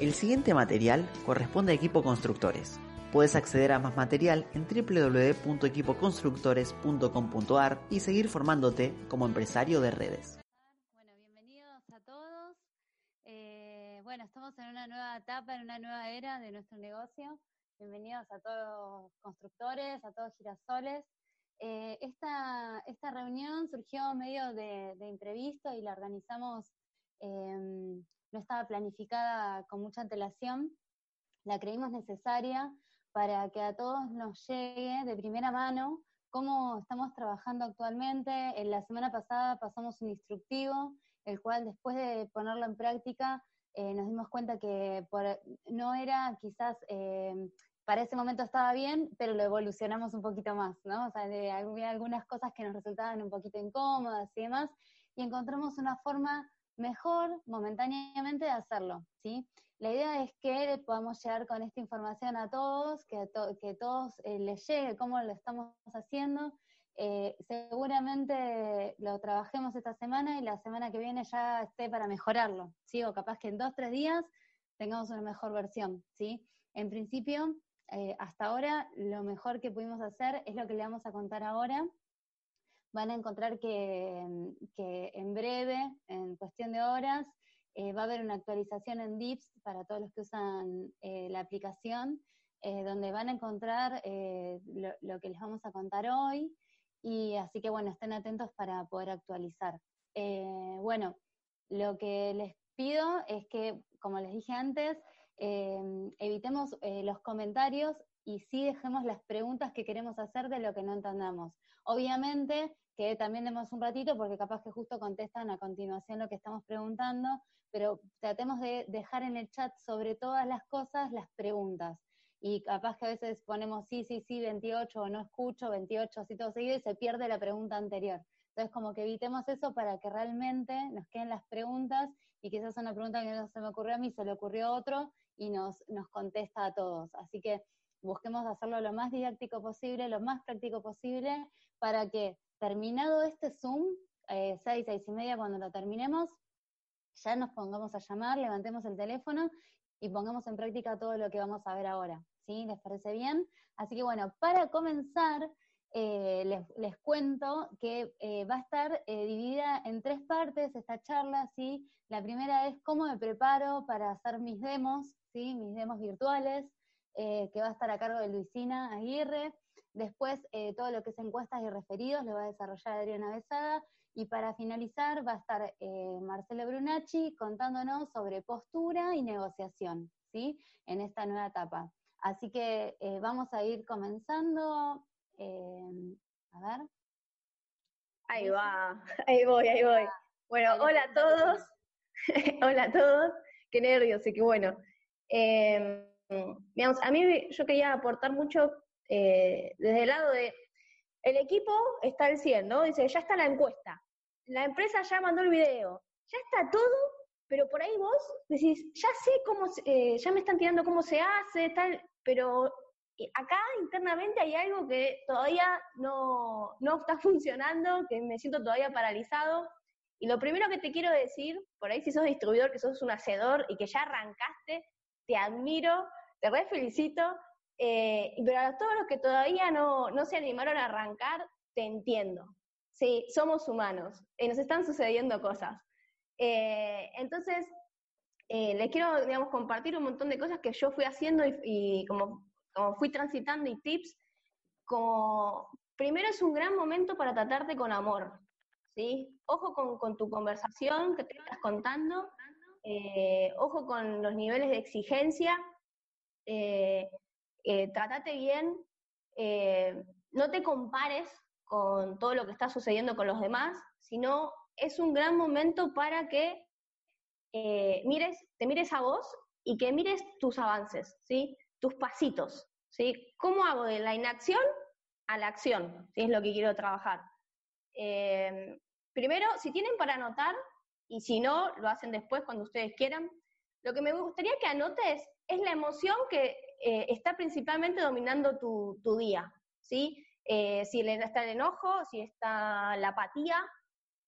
El siguiente material corresponde a Equipo Constructores. Puedes acceder a más material en www.equipoconstructores.com.ar y seguir formándote como empresario de redes. Bueno, bienvenidos a todos. Eh, bueno, estamos en una nueva etapa, en una nueva era de nuestro negocio. Bienvenidos a todos constructores, a todos girasoles. Eh, esta, esta reunión surgió medio de, de imprevisto y la organizamos eh, no estaba planificada con mucha antelación, la creímos necesaria para que a todos nos llegue de primera mano cómo estamos trabajando actualmente. En la semana pasada pasamos un instructivo, el cual después de ponerlo en práctica eh, nos dimos cuenta que no era quizás, eh, para ese momento estaba bien, pero lo evolucionamos un poquito más, ¿no? O sea, de, había algunas cosas que nos resultaban un poquito incómodas y demás, y encontramos una forma mejor momentáneamente hacerlo, ¿sí? La idea es que podamos llegar con esta información a todos, que, que todos eh, les llegue cómo lo estamos haciendo. Eh, seguramente lo trabajemos esta semana y la semana que viene ya esté para mejorarlo, ¿sí? O capaz que en dos, tres días tengamos una mejor versión, ¿sí? En principio, eh, hasta ahora, lo mejor que pudimos hacer es lo que le vamos a contar ahora, van a encontrar que, en breve, en cuestión de horas, eh, va a haber una actualización en DIPS para todos los que usan eh, la aplicación, eh, donde van a encontrar lo, que les vamos a contar hoy, y así que bueno, estén atentos para poder actualizar. bueno, lo que les pido es que, como les dije antes, evitemos los comentarios y sí dejemos las preguntas que queremos hacer de lo que no entendamos. Obviamente, que también demos un ratito porque capaz que justo contestan a continuación lo que estamos preguntando, pero tratemos de dejar en el chat sobre todas las cosas las preguntas. Y capaz que a veces ponemos sí, sí, sí, 28 o no escucho, 28 así todo seguido y se pierde la pregunta anterior. Entonces como que evitemos eso para que realmente nos queden las preguntas y quizás una pregunta que no se me ocurrió a mí, se le ocurrió a otro y nos, nos contesta a todos. Así que busquemos hacerlo lo más didáctico posible, lo más práctico posible, para que terminado este Zoom, eh, seis, seis y media cuando lo terminemos, ya nos pongamos a llamar, levantemos el teléfono y pongamos en práctica todo lo que vamos a ver ahora. ¿Sí? ¿Les parece bien? Así que bueno, para comenzar, eh, les, cuento que eh, va a estar dividida en tres partes esta charla, ¿sí? La primera es cómo me preparo para hacer mis demos, ¿sí? Mis demos virtuales, que va a estar a cargo de Luisina Aguirre. Después, eh, todo lo que es encuestas y referidos lo va a desarrollar Adriana Besada. Y para finalizar, va a estar eh, Marcelo Brunacci contándonos sobre postura y negociación, ¿sí? En esta nueva etapa. Así que eh, vamos a ir comenzando. a ver. Ahí va, ahí voy, ahí voy. Bueno, hola a todos. hola a todos. Qué nervios y qué bueno. Em, a mí yo quería aportar mucho eh, desde el lado de, el equipo está al 100, ¿no? Dice, ya está la encuesta, la empresa ya mandó el video, ya está todo, pero por ahí vos decís, ya sé cómo, eh, ya me están tirando cómo se hace, tal, pero eh, acá internamente hay algo que todavía no, no está funcionando, que me siento todavía paralizado. Y lo primero que te quiero decir, por ahí si sos distribuidor, que sos un hacedor y que ya arrancaste, te admiro, te re felicito, eh, pero a todos los que todavía no, se animaron a arrancar, te entiendo. Sí, somos humanos y nos están sucediendo cosas. Eh, entonces, eh, les quiero, digamos, compartir un montón de cosas que yo fui haciendo y, como, como, fui transitando y tips. Como, primero es un gran momento para tratarte con amor, ¿sí? Ojo con, tu conversación que te estás contando, ojo con los niveles de exigencia, eh, tratate bien, eh, no te compares con todo lo que está sucediendo con los demás, sino es un gran momento para que eh, mires, te mires a vos y que mires tus avances, ¿sí? tus pasitos. ¿sí? ¿Cómo hago de la inacción a la acción? Si es lo que quiero trabajar. primero, si tienen para anotar, y si no, lo hacen después cuando ustedes quieran, lo que me gustaría que anotes es la emoción que eh, está principalmente dominando tu, día, ¿sí? Eh, si está el enojo, si está la apatía,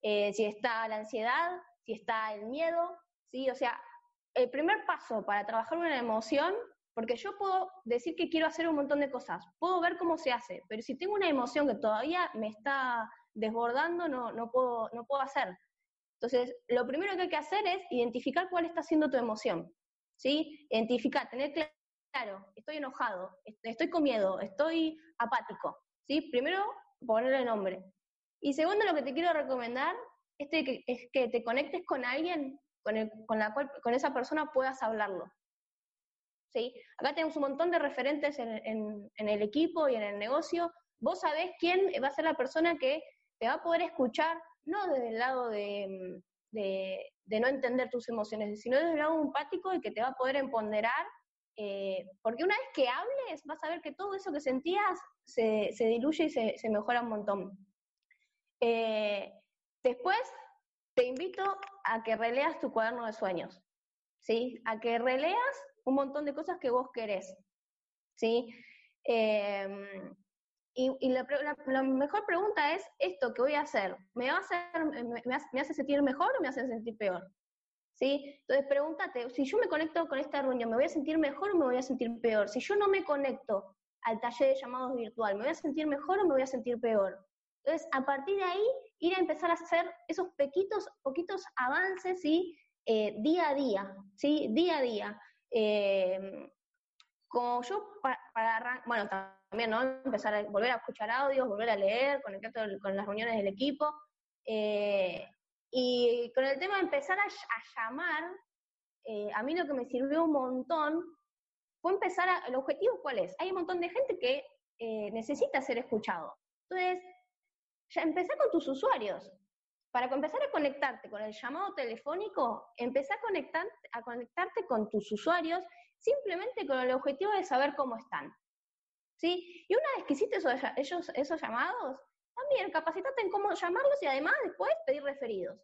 eh, si está la ansiedad, si está el miedo, ¿sí? O sea, el primer paso para trabajar una emoción, porque yo puedo decir que quiero hacer un montón de cosas, puedo ver cómo se hace, pero si tengo una emoción que todavía me está desbordando, no, no, puedo, no puedo hacer. Entonces, lo primero que hay que hacer es identificar cuál está siendo tu emoción, ¿sí? Identificar, tener claro, estoy enojado, estoy con miedo, estoy apático, ¿sí? Primero, ponerle nombre. Y segundo, lo que te quiero recomendar es que, es que te conectes con alguien con, el, con, la cual, con esa persona puedas hablarlo. ¿Sí? Acá tenemos un montón de referentes en, en, el equipo y en el negocio. Vos sabés quién va a ser la persona que te va a poder escuchar, no desde el lado de, de, no entender tus emociones, sino desde el lado empático y que te va a poder empoderar, eh, porque una vez que hables vas a ver que todo eso que sentías se, se diluye y se, se, mejora un montón. Eh, después, te invito a que releas tu cuaderno de sueños, ¿sí? A que releas un montón de cosas que vos querés, ¿sí? Em, y, la, mejor pregunta es, ¿esto que voy a hacer, ¿me, va a hacer, me, hace, sentir mejor o me hace sentir peor? ¿Sí? Entonces pregúntate, si yo me conecto con esta reunión, ¿me voy a sentir mejor o me voy a sentir peor? Si yo no me conecto al taller de llamados virtual, ¿me voy a sentir mejor o me voy a sentir peor? Entonces, a partir de ahí, ir a empezar a hacer esos pequitos, poquitos avances, ¿sí? Eh, día a día, ¿sí? Día a día. Eh, como yo, para, bueno, también. Empezar a volver a escuchar audios, volver a leer, conectar con las reuniones del equipo. Eh, y con el tema de empezar a, llamar, a mí lo que me sirvió un montón fue empezar a, el objetivo cuál es. Hay un montón de gente que necesita ser escuchado. Entonces, ya empezá con tus usuarios. Para empezar a conectarte con el llamado telefónico, empezá a, conectar, a conectarte con tus usuarios simplemente con el objetivo de saber cómo están. ¿Sí? Y una vez que hiciste esos, esos, llamados, también capacitate en cómo llamarlos y además después pedir referidos.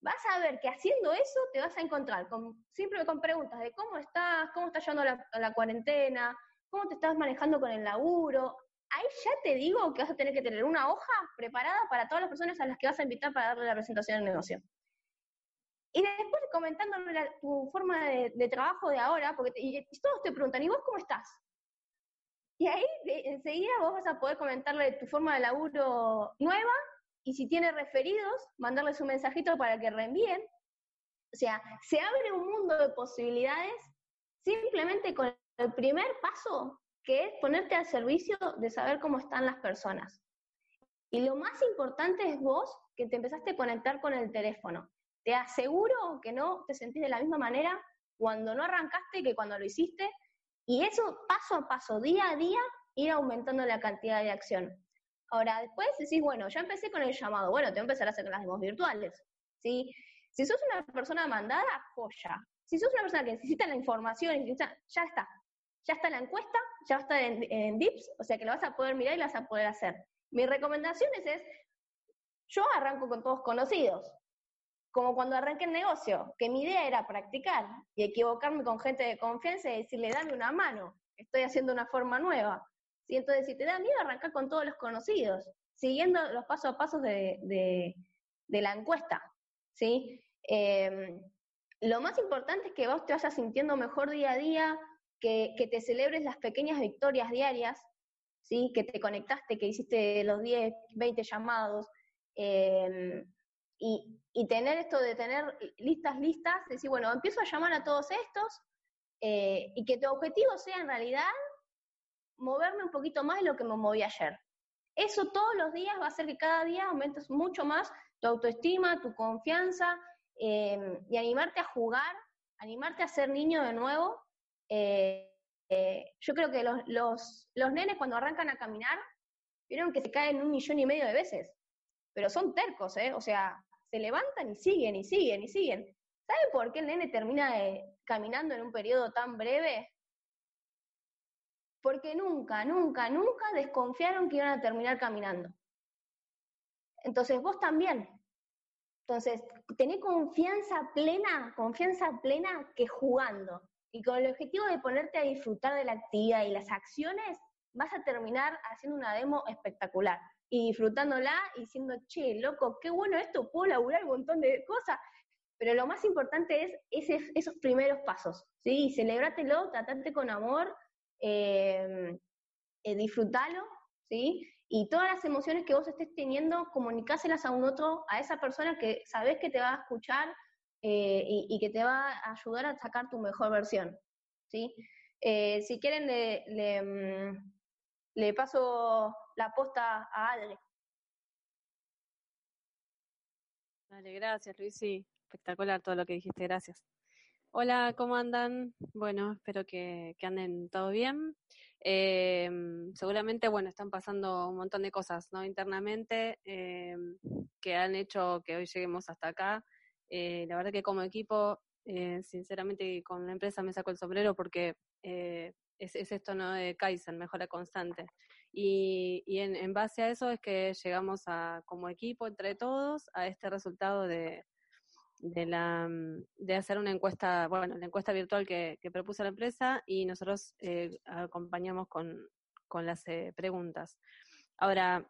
Vas a ver que haciendo eso te vas a encontrar con, siempre con preguntas de cómo estás, cómo estás llevando la, la cuarentena, cómo te estás manejando con el laburo, ahí ya te digo que vas a tener que tener una hoja preparada para todas las personas a las que vas a invitar para darle la presentación del negocio. Y después comentándole tu forma de, trabajo de ahora, porque todos te preguntan, ¿y vos cómo estás? Y ahí enseguida vos vas a poder comentarle tu forma de laburo nueva y si tiene referidos, mandarles un mensajito para que reenvíen. O sea, se abre un mundo de posibilidades simplemente con el primer paso que es ponerte al servicio de saber cómo están las personas. Y lo más importante es vos que te empezaste a conectar con el teléfono. Te aseguro que no te sentís de la misma manera cuando no arrancaste que cuando lo hiciste. Y eso paso a paso, día a día, ir aumentando la cantidad de acción. Ahora, después decís, bueno, ya empecé con el llamado, bueno, te voy a empezar a hacer las demos virtuales. ¿sí? Si sos una persona mandada, joya. Si sos una persona que necesita la información, ya está, ya está la encuesta, ya va a estar en, DIPS, o sea que lo vas a poder mirar y lo vas a poder hacer. Mi recomendación es, yo arranco con todos conocidos, como cuando arranqué el negocio, que mi idea era practicar y equivocarme con gente de confianza y decirle, dame una mano, estoy haciendo una forma nueva. ¿Sí? Entonces, si te da miedo, arrancar con todos los conocidos, siguiendo los pasos a pasos de, la encuesta. ¿sí? Em, lo más importante es que vos te vayas sintiendo mejor día a día, que, te celebres las pequeñas victorias diarias, ¿sí? que te conectaste, que hiciste los 10, 20 llamados, em, y, tener esto de tener listas, listas, decir, bueno, empiezo a llamar a todos estos, eh, y que tu objetivo sea en realidad moverme un poquito más de lo que me moví ayer. Eso todos los días va a hacer que cada día aumentes mucho más tu autoestima, tu confianza, em, y animarte a jugar, animarte a ser niño de nuevo, eh, eh, yo creo que los, los, los nenes cuando arrancan a caminar, vieron que se caen un millón y medio de veces, pero son tercos, ¿eh? O sea, se levantan y siguen y siguen y siguen. ¿Saben por qué el nene termina caminando en un periodo tan breve? Porque nunca, nunca, nunca desconfiaron que iban a terminar caminando. Entonces vos también. Entonces, tené confianza plena, confianza plena que jugando y con el objetivo de ponerte a disfrutar de la actividad y las acciones, vas a terminar haciendo una demo espectacular y disfrutándola y diciendo, che, loco, qué bueno esto, puedo laburar un montón de cosas. pero lo más importante es esos primeros pasos, ¿sí? Celebratelo, tratate con amor, eh, eh, disfrútalo, ¿sí? Y todas las emociones que vos estés teniendo, comunicáselas a un otro, a esa persona que sabes que te va a escuchar eh, y, que te va a ayudar a sacar tu mejor versión, ¿sí? Eh, si quieren, le, mm, le, paso la posta a Adri. Vale, gracias, Luis. Sí, espectacular todo lo que dijiste, gracias. Hola, ¿cómo andan? Bueno, espero que, anden todo bien. Eh, seguramente, bueno, están pasando un montón de cosas, ¿no? Internamente eh, que han hecho que hoy lleguemos hasta acá. Eh, la verdad que como equipo, sinceramente con la empresa me saco el sombrero porque es, es, esto, ¿no? De Kaizen, mejora constante. Y, en base a eso es que llegamos a, como equipo, entre todos, a este resultado de de, la, mm, de hacer una encuesta, bueno, la encuesta virtual que, que propuso la empresa y nosotros eh, acompañamos con, con las eh, preguntas. Ahora,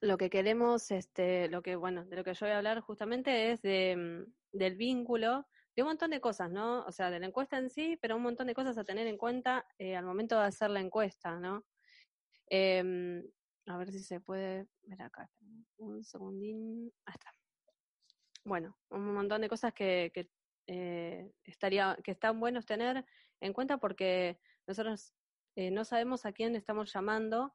lo que queremos, este, lo que, bueno, de lo que yo voy a hablar justamente es de, mm, del vínculo, de un montón de cosas, ¿no? O sea, de la encuesta en sí, pero un montón de cosas a tener en cuenta eh, al momento de hacer la encuesta, ¿no? Em, a ver si se puede ver acá. Un segundín. Ahí está bueno, un montón de cosas que, eh, estaría, que están buenos tener en cuenta porque nosotros eh, no sabemos a quién estamos llamando,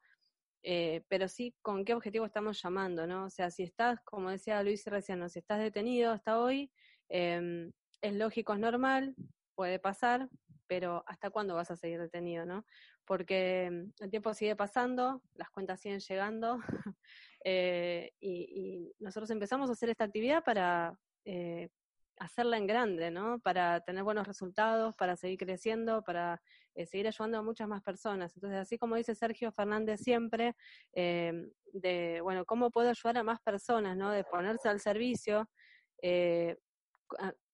eh, pero sí con qué objetivo estamos llamando, ¿no? O sea, si estás, como decía Luis recién, si estás detenido hasta hoy, em, es lógico, es normal, puede pasar, pero ¿hasta cuándo vas a seguir detenido, no? Porque em, el tiempo sigue pasando, las cuentas siguen llegando, Eh, y, nosotros empezamos a hacer esta actividad para eh, hacerla en grande, ¿no? Para tener buenos resultados, para seguir creciendo, para eh, seguir ayudando a muchas más personas. Entonces, así como dice Sergio Fernández siempre, de, bueno, ¿cómo puedo ayudar a más personas, ¿no? De ponerse al servicio. ¿Qué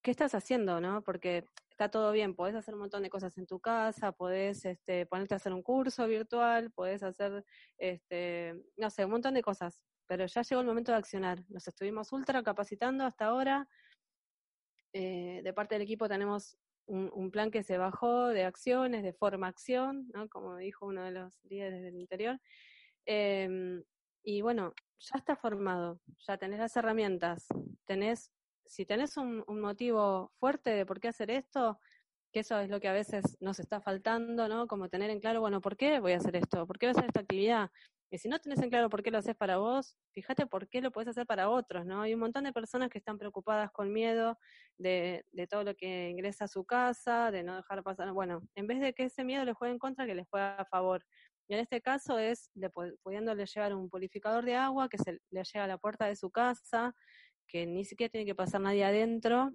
estás haciendo, no? Porque está todo bien, podés hacer un montón de cosas en tu casa, podés este, ponerte a hacer un curso virtual, podés hacer, este, no sé, un montón de cosas, pero ya llegó el momento de accionar. Nos estuvimos ultra capacitando hasta ahora. Eh, de parte del equipo tenemos un, plan que se bajó de acciones, de forma-acción, ¿no? como dijo uno de los líderes del interior. Em, y bueno, ya está formado, ya tenés las herramientas, tenés si tenés un, motivo fuerte de por qué hacer esto, que eso es lo que a veces nos está faltando, ¿no? Como tener en claro, bueno, ¿por qué voy a hacer esto? ¿Por qué voy a hacer esta actividad? Y si no tenés en claro por qué lo haces para vos, fíjate por qué lo puedes hacer para otros, ¿no? Hay un montón de personas que están preocupadas con miedo de, de todo lo que ingresa a su casa, de no dejar pasar, bueno, en vez de que ese miedo les juegue en contra, que les juegue a favor. Y en este caso es de, pudiéndole llevar un purificador de agua que se le llega a la puerta de su casa, que ni siquiera tiene que pasar nadie adentro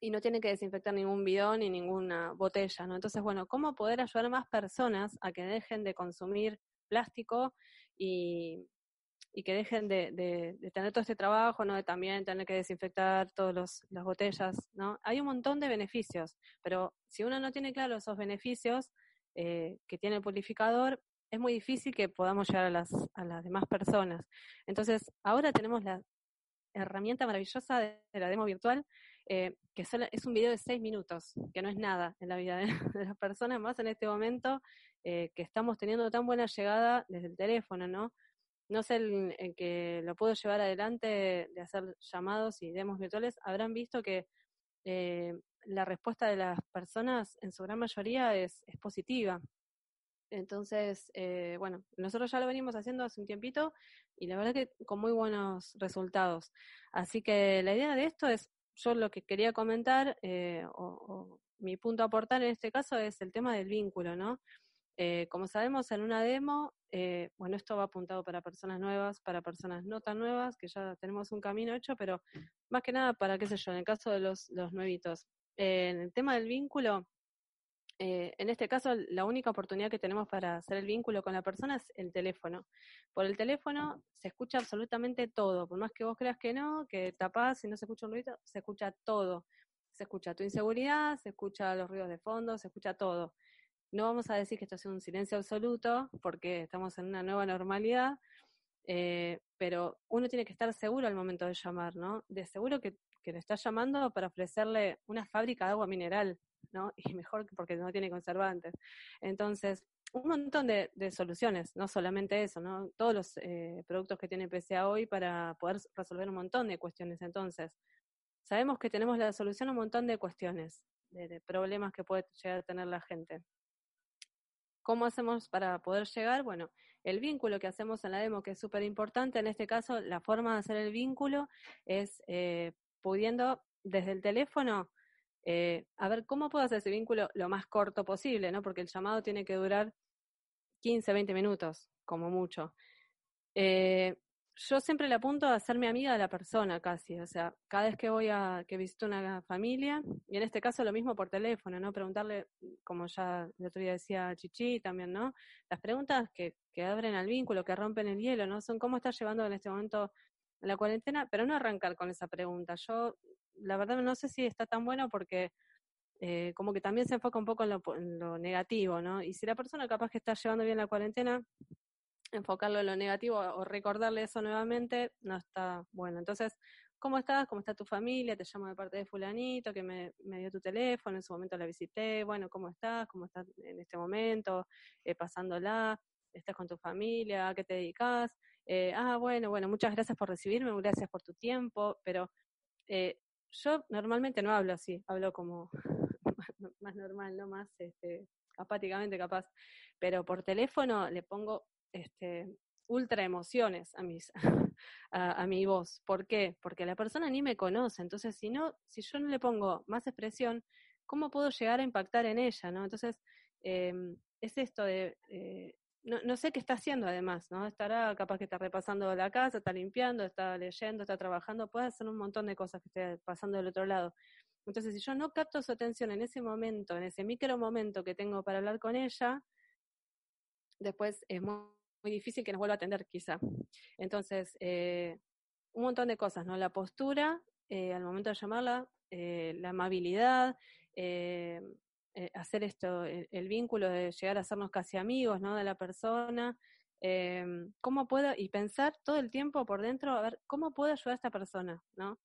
y no tiene que desinfectar ningún bidón ni ninguna botella, ¿no? Entonces, bueno, ¿cómo poder ayudar a más personas a que dejen de consumir plástico y, y que dejen de, tener todo este trabajo, ¿no? De también tener que desinfectar todas las botellas, ¿no? Hay un montón de beneficios, pero si uno no tiene claro esos beneficios eh, que tiene el purificador, es muy difícil que podamos llegar a las, a las demás personas. Entonces, ahora tenemos la, herramienta maravillosa de, la demo virtual, eh, que es un video de seis minutos, que no es nada en la vida de, las personas, más en este momento eh, que estamos teniendo tan buena llegada desde el teléfono, ¿no? No sé el, que lo puedo llevar adelante de hacer llamados y demos virtuales, habrán visto que eh, la respuesta de las personas en su gran mayoría es positiva. Entonces, eh, bueno, nosotros ya lo venimos haciendo hace un tiempito y la verdad que con muy buenos resultados. Así que la idea de esto es, yo lo que quería comentar, eh, o, mi punto a aportar en este caso es el tema del vínculo, ¿no? Eh, como sabemos en una demo, eh, bueno, esto va apuntado para personas nuevas, para personas no tan nuevas, que ya tenemos un camino hecho, pero más que nada para, qué sé yo, en el caso de los, los nuevitos. en el tema del vínculo, eh, en este caso, la única oportunidad que tenemos para hacer el vínculo con la persona es el teléfono. Por el teléfono se escucha absolutamente todo, por más que vos creas que no, que tapás y no se escucha un ruido, se escucha todo. Se escucha tu inseguridad, se escucha los ruidos de fondo, se escucha todo. No vamos a decir que esto es un silencio absoluto, porque estamos en una nueva normalidad, eh, pero uno tiene que estar seguro al momento de llamar, ¿no? De seguro que, que le estás llamando para ofrecerle una fábrica de agua mineral, ¿no? Y mejor porque no tiene conservantes. Entonces, un montón de, soluciones, no solamente eso, ¿no? Todos los eh, productos que tiene PCA hoy para poder resolver un montón de cuestiones. Entonces, sabemos que tenemos la solución a un montón de cuestiones, de, problemas que puede llegar a tener la gente. ¿Cómo hacemos para poder llegar? Bueno, el vínculo que hacemos en la demo, que es súper importante, en este caso, la forma de hacer el vínculo es eh, pudiendo desde el teléfono eh, a ver cómo puedo hacer ese vínculo lo más corto posible, ¿no? Porque el llamado tiene que durar 15, 20 minutos, como mucho. Eh, yo siempre le apunto a hacerme amiga de la persona casi, o sea, cada vez que voy a, que visito una familia, y en este caso lo mismo por teléfono, ¿no? Preguntarle, como ya el otro día decía Chichi también, ¿no? Las preguntas que, que abren al vínculo, que rompen el hielo, ¿no? Son cómo estás llevando en este momento la cuarentena, pero no arrancar con esa pregunta. Yo la verdad no sé si está tan bueno porque eh, como que también se enfoca un poco en lo, negativo, ¿no? Y si la persona capaz que está llevando bien la cuarentena, enfocarlo en lo negativo o recordarle eso nuevamente no está bueno. Entonces, ¿cómo estás? ¿Cómo está tu familia? Te llamo de parte de fulanito que me, dio tu teléfono, en su momento la visité, bueno, ¿cómo estás? ¿Cómo estás en este momento? Eh, pasándola, ¿estás con tu familia? ¿A qué te dedicas? Eh, ah, bueno, bueno, muchas gracias por recibirme, gracias por tu tiempo, pero eh, yo normalmente no hablo así, hablo como más normal, no más este, apáticamente capaz, pero por teléfono le pongo este, ultra emociones a mis a, mi voz. ¿Por qué? Porque la persona ni me conoce, entonces si no, si yo no le pongo más expresión, ¿cómo puedo llegar a impactar en ella? ¿no? Entonces, em, es esto de eh, no, no, sé qué está haciendo además, ¿no? Estará capaz que está repasando la casa, está limpiando, está leyendo, está trabajando, puede hacer un montón de cosas que esté pasando del otro lado. Entonces, si yo no capto su atención en ese momento, en ese micro momento que tengo para hablar con ella, después es muy, difícil que nos vuelva a atender quizá. Entonces, eh, un montón de cosas, ¿no? La postura eh, al momento de llamarla, eh, la amabilidad, eh, eh, hacer esto, el, vínculo de llegar a sernos casi amigos, ¿no? De la persona. Eh, ¿Cómo puedo, y pensar todo el tiempo por dentro, a ver, ¿cómo puedo ayudar a esta persona, ¿no?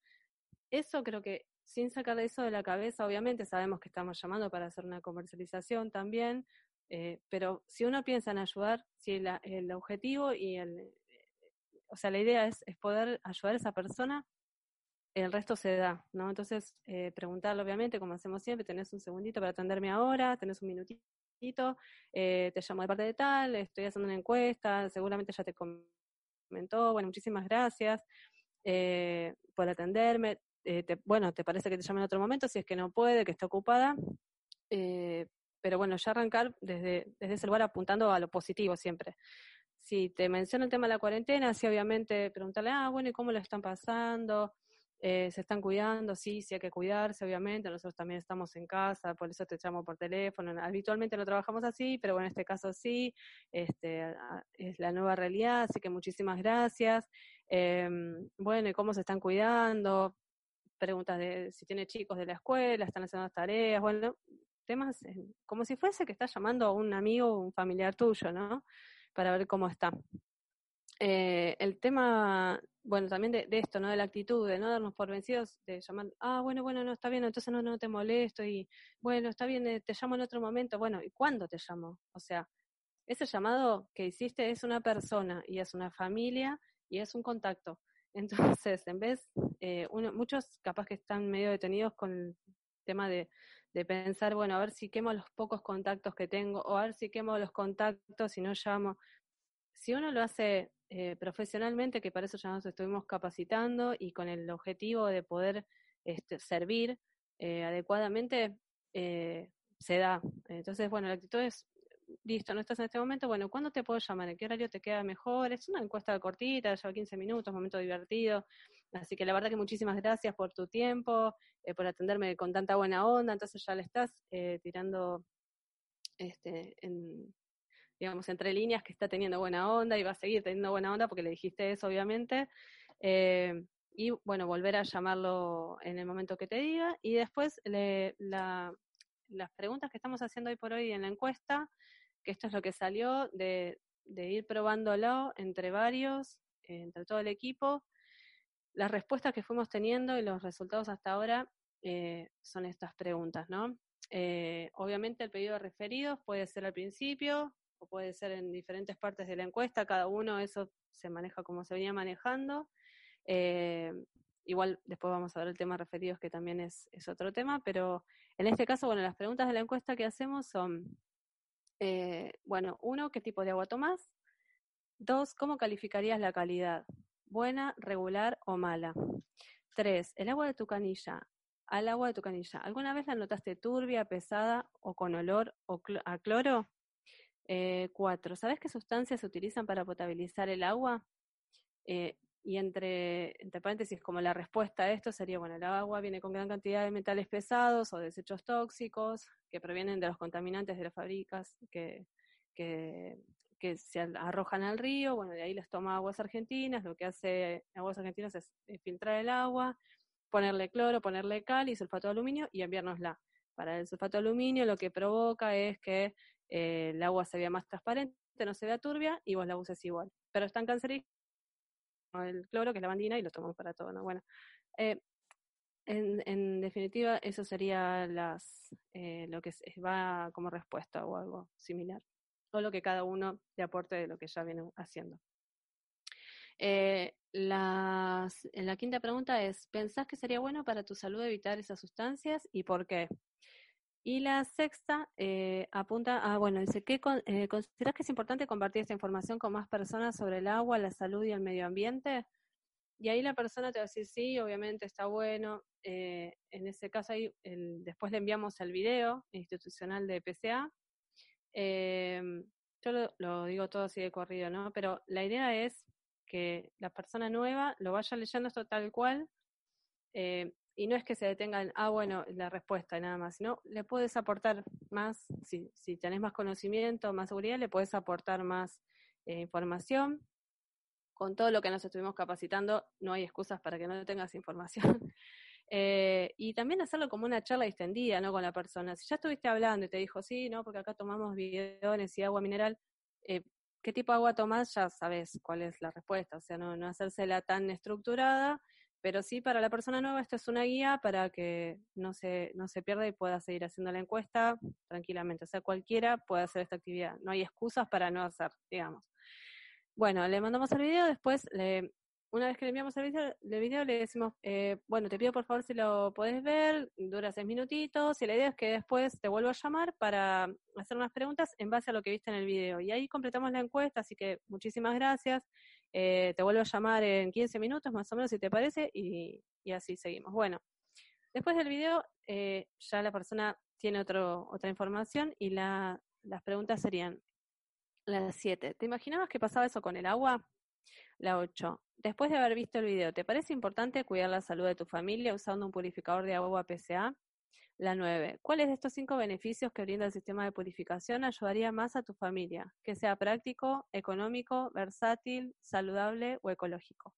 Eso creo que, sin sacar eso de la cabeza, obviamente sabemos que estamos llamando para hacer una comercialización también, eh, pero si uno piensa en ayudar, si el objetivo y el, o sea, la idea es, es poder ayudar a esa persona el resto se da, ¿no? Entonces, eh, preguntarle, obviamente, como hacemos siempre, tenés un segundito para atenderme ahora, tenés un minutito, eh, te llamo de parte de tal, estoy haciendo una encuesta, seguramente ya te comentó, bueno, muchísimas gracias eh, por atenderme, bueno, te parece que te llame en otro momento, si es que no puede, que está ocupada, pero bueno, ya arrancar desde, desde ese lugar apuntando a lo positivo siempre si te menciona el tema de la cuarentena, sí, obviamente preguntarle, ah, bueno, ¿y cómo lo están pasando? Eh, se están cuidando, sí, sí hay que cuidarse, obviamente, nosotros también estamos en casa, por eso te llamo por teléfono, habitualmente no trabajamos así, pero bueno, en este caso sí, este, es la nueva realidad, así que muchísimas gracias. Em, bueno, ¿y cómo se están cuidando? Preguntas de si tiene chicos de la escuela, están haciendo las tareas, bueno, temas como si fuese que estás llamando a un amigo o un familiar tuyo, ¿no? Para ver cómo está. Eh, el tema, bueno, también de, esto, ¿no? De la actitud, de no darnos por vencidos, de llamar, ah, bueno, bueno, no, está bien, entonces no, no te molesto y, bueno, está bien, eh, te llamo en otro momento, bueno, ¿y cuándo te llamo? O sea, ese llamado que hiciste es una persona y es una familia y es un contacto. Entonces, en vez, eh, uno, muchos capaz que están medio detenidos con el tema de, de pensar, bueno, a ver si quemo los pocos contactos que tengo, o a ver si quemo los contactos y no llamo. Si uno lo hace eh, profesionalmente, que para eso ya nos estuvimos capacitando y con el objetivo de poder este, servir eh, adecuadamente, eh, se da. Entonces, bueno, la actitud es, listo, no estás en este momento, bueno, ¿cuándo te puedo llamar? ¿En qué horario te queda mejor? Es una encuesta cortita, lleva 15 minutos, momento divertido. Así que la verdad que muchísimas gracias por tu tiempo, por atenderme con tanta buena onda. Entonces ya le estás tirando este, en, digamos, entre líneas que está teniendo buena onda y va a seguir teniendo buena onda porque le dijiste eso, obviamente. Eh, y bueno, volver a llamarlo en el momento que te diga. Y después las preguntas que estamos haciendo hoy por hoy en la encuesta, que esto es lo que salió de, ir probándolo entre varios, entre todo el equipo. las respuestas que fuimos teniendo y los resultados hasta ahora eh, son estas preguntas, ¿no? Eh, obviamente el pedido de referidos puede ser al principio puede ser en diferentes partes de la encuesta, cada uno eso se maneja como se venía manejando. Eh, igual después vamos a ver el tema referidos que también es, es, otro tema, pero en este caso, bueno, las preguntas de la encuesta que hacemos son, bueno, uno, ¿qué tipo de agua tomás? Dos, ¿cómo calificarías la calidad? ¿Buena, regular o mala? Tres, el agua de tu canilla al agua de tu canilla. ¿Alguna vez la notaste turbia, pesada o con olor o a cloro? Eh, cuatro, ¿sabes qué sustancias se utilizan para potabilizar el agua? Eh, y entre, entre paréntesis, como la respuesta a esto sería, bueno, el agua viene con gran cantidad de metales pesados o desechos tóxicos que provienen de los contaminantes de las fábricas que, que, se arrojan al río, bueno, de ahí les toma aguas argentinas, lo que hace aguas argentinas es filtrar el agua, ponerle cloro, ponerle cal y sulfato de aluminio y enviárnosla. Para el sulfato de aluminio lo que provoca es que eh, el agua se vea más transparente, no se vea turbia y vos la uses igual. Pero es tan cancerígeno el cloro, que es la bandina, y lo tomamos para todo, ¿no? Bueno, eh, en, definitiva, eso sería las, eh, lo que va como respuesta o algo similar. O lo que cada uno le aporte de lo que ya viene haciendo. La quinta pregunta es, ¿pensás que sería bueno para tu salud evitar esas sustancias y por qué? Y la sexta eh, apunta a, bueno, dice, ¿qué eh, ¿consideras que es importante compartir esta información con más personas sobre el agua, la salud y el medio ambiente? Y ahí la persona te va a decir, sí, obviamente está bueno. en ese caso, ahí, después le enviamos el video institucional de PCA. yo lo, digo todo así de corrido, ¿no? Pero la idea es que la persona nueva lo vaya leyendo esto tal cual, eh, y no es que se detenga en, ah, bueno, la respuesta nada más, sino le puedes aportar más, si, si tenés más conocimiento, más seguridad, le puedes aportar más eh, información. Con todo lo que nos estuvimos capacitando, no hay excusas para que no tengas información. eh, y también hacerlo como una charla extendida, ¿no? Con la persona. Si ya estuviste hablando y te dijo, sí, ¿no? Porque acá tomamos bidones y agua mineral, eh, qué tipo de agua tomás, ya sabes cuál es la respuesta, o sea, no, no hacérsela tan estructurada, pero sí para la persona nueva esto es una guía para que no se, no se pierda y pueda seguir haciendo la encuesta tranquilamente, o sea, cualquiera puede hacer esta actividad, no hay excusas para no hacer, digamos. Bueno, le mandamos el video, después le, una vez que le enviamos el video, le decimos, eh, bueno, te pido por favor si lo podés ver, dura seis minutitos, y la idea es que después te vuelvo a llamar para hacer unas preguntas en base a lo que viste en el video. Y ahí completamos la encuesta, así que muchísimas gracias. Eh, te vuelvo a llamar en 15 minutos más o menos, si te parece, y, así seguimos. Bueno, después del video eh, ya la persona tiene otro, otra información y la, las preguntas serían las siete. ¿Te imaginabas que pasaba eso con el agua? La 8. Después de haber visto el video, ¿te parece importante cuidar la salud de tu familia usando un purificador de agua PCA? La 9. ¿Cuáles de estos cinco beneficios que brinda el sistema de purificación ayudaría más a tu familia? Que sea práctico, económico, versátil, saludable o ecológico.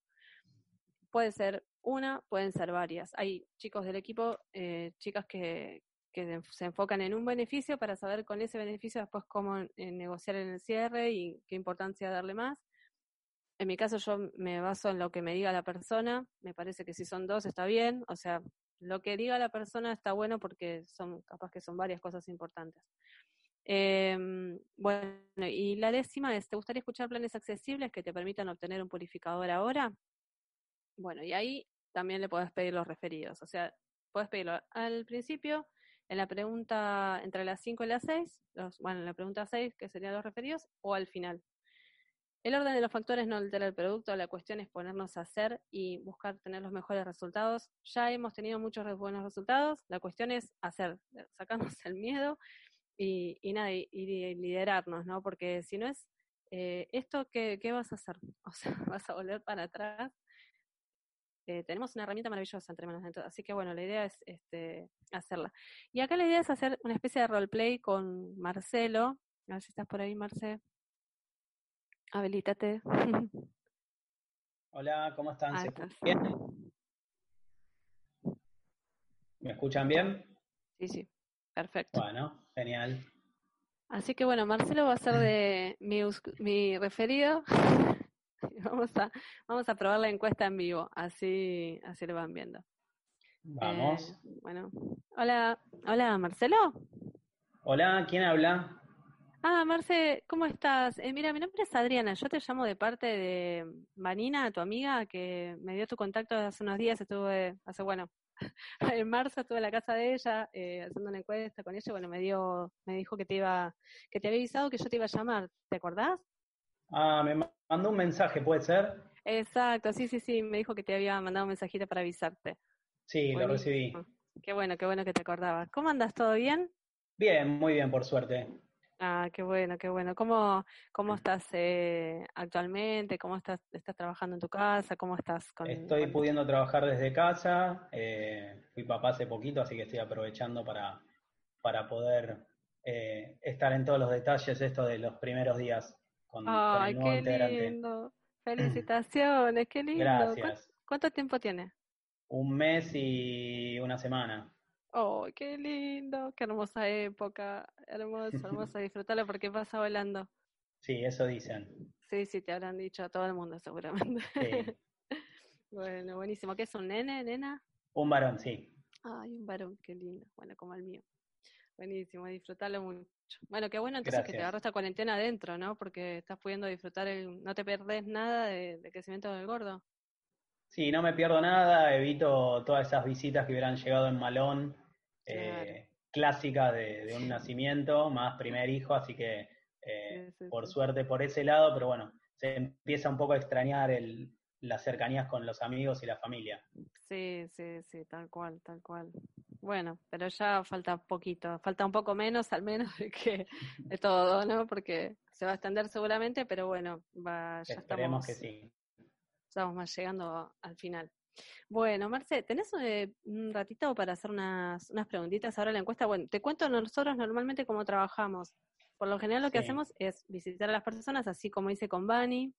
Puede ser una, pueden ser varias. Hay chicos del equipo, eh, chicas que, se enfocan en un beneficio para saber con ese beneficio después cómo eh, negociar en el cierre y qué importancia darle más en mi caso yo me baso en lo que me diga la persona, me parece que si son dos está bien, o sea, lo que diga la persona está bueno porque son capaz que son varias cosas importantes. Em, bueno, y la décima es, ¿te gustaría escuchar planes accesibles que te permitan obtener un purificador ahora? Bueno, y ahí también le puedes pedir los referidos, o sea, puedes pedirlo al principio, en la pregunta entre las 5 y las 6, los, bueno, en la pregunta 6, que serían los referidos, o al final. El orden de los factores no altera el producto, la cuestión es ponernos a hacer y buscar tener los mejores resultados. Ya hemos tenido muchos buenos resultados, la cuestión es hacer, sacarnos el miedo y, nada, y, liderarnos, ¿no? Porque si no es eh, esto, ¿qué, ¿qué, vas a hacer? O sea, vas a volver para atrás. Eh, tenemos una herramienta maravillosa entre manos, de así que bueno, la idea es este, hacerla. Y acá la idea es hacer una especie de roleplay con Marcelo. A ver si estás por ahí, Marcelo. Habilítate. Hola, ¿cómo están? ¿Se bien? ¿Me escuchan bien? Sí, sí, perfecto. Bueno, genial. Así que bueno, Marcelo va a ser de mi, mi referido. Vamos a, vamos a probar la encuesta en vivo, así, así lo van viendo. Vamos. Eh, bueno, hola, hola Marcelo. Hola, ¿quién habla? Ah, Marce, ¿cómo estás? Eh, mira, mi nombre es Adriana, yo te llamo de parte de Vanina, tu amiga, que me dio tu contacto hace unos días, estuve, hace, bueno, en marzo estuve en la casa de ella eh, haciendo una encuesta con ella, bueno, me dio, me dijo que te iba, que te había avisado que yo te iba a llamar, ¿te acordás? Ah, me mandó un mensaje, ¿puede ser? Exacto, sí, sí, sí, me dijo que te había mandado un mensajito para avisarte. Sí, lo recibí. Qué bueno, qué bueno que te acordabas. ¿Cómo andas? ¿Todo bien? Bien, muy bien, por suerte. Ah, qué bueno, qué bueno. ¿Cómo, cómo estás eh, actualmente? ¿Cómo estás, estás trabajando en tu casa? ¿Cómo estás con Estoy pudiendo trabajar desde casa. Eh, fui papá hace poquito, así que estoy aprovechando para, para poder eh, estar en todos los detalles esto de los primeros días con, Ay, el nuevo qué integrante. lindo. Felicitaciones, qué lindo. Gracias. ¿Cuánto tiempo tiene? Un mes y una semana. Oh, qué lindo, qué hermosa época, hermosa, hermosa, disfrutarla porque pasa volando. Sí, eso dicen. Sí, sí, te habrán dicho a todo el mundo seguramente. Sí. bueno, buenísimo. ¿Qué es un nene, nena? Un varón, sí. Ay, un varón, qué lindo, bueno, como el mío. Buenísimo, disfrutarlo mucho. Bueno, qué bueno entonces que te agarró esta cuarentena adentro, ¿no? Porque estás pudiendo disfrutar, el, no te perdés nada de, de crecimiento del gordo. Sí, no me pierdo nada, evito todas esas visitas que hubieran llegado en malón, eh, clásicas de, un nacimiento, más primer hijo, así que eh, por suerte por ese lado, pero bueno, se empieza un poco a extrañar el, las cercanías con los amigos y la familia. Sí, sí, sí, tal cual, tal cual. Bueno, pero ya falta poquito, falta un poco menos al menos de que de todo, ¿no? Porque se va a extender seguramente, pero bueno, va, ya Esperemos que sí estamos más llegando al final. Bueno, Marce, ¿tenés eh, un ratito para hacer unas, unas preguntitas ahora en la encuesta? Bueno, te cuento nosotros normalmente cómo trabajamos. Por lo general lo que hacemos es visitar a las personas, así como hice con Bani.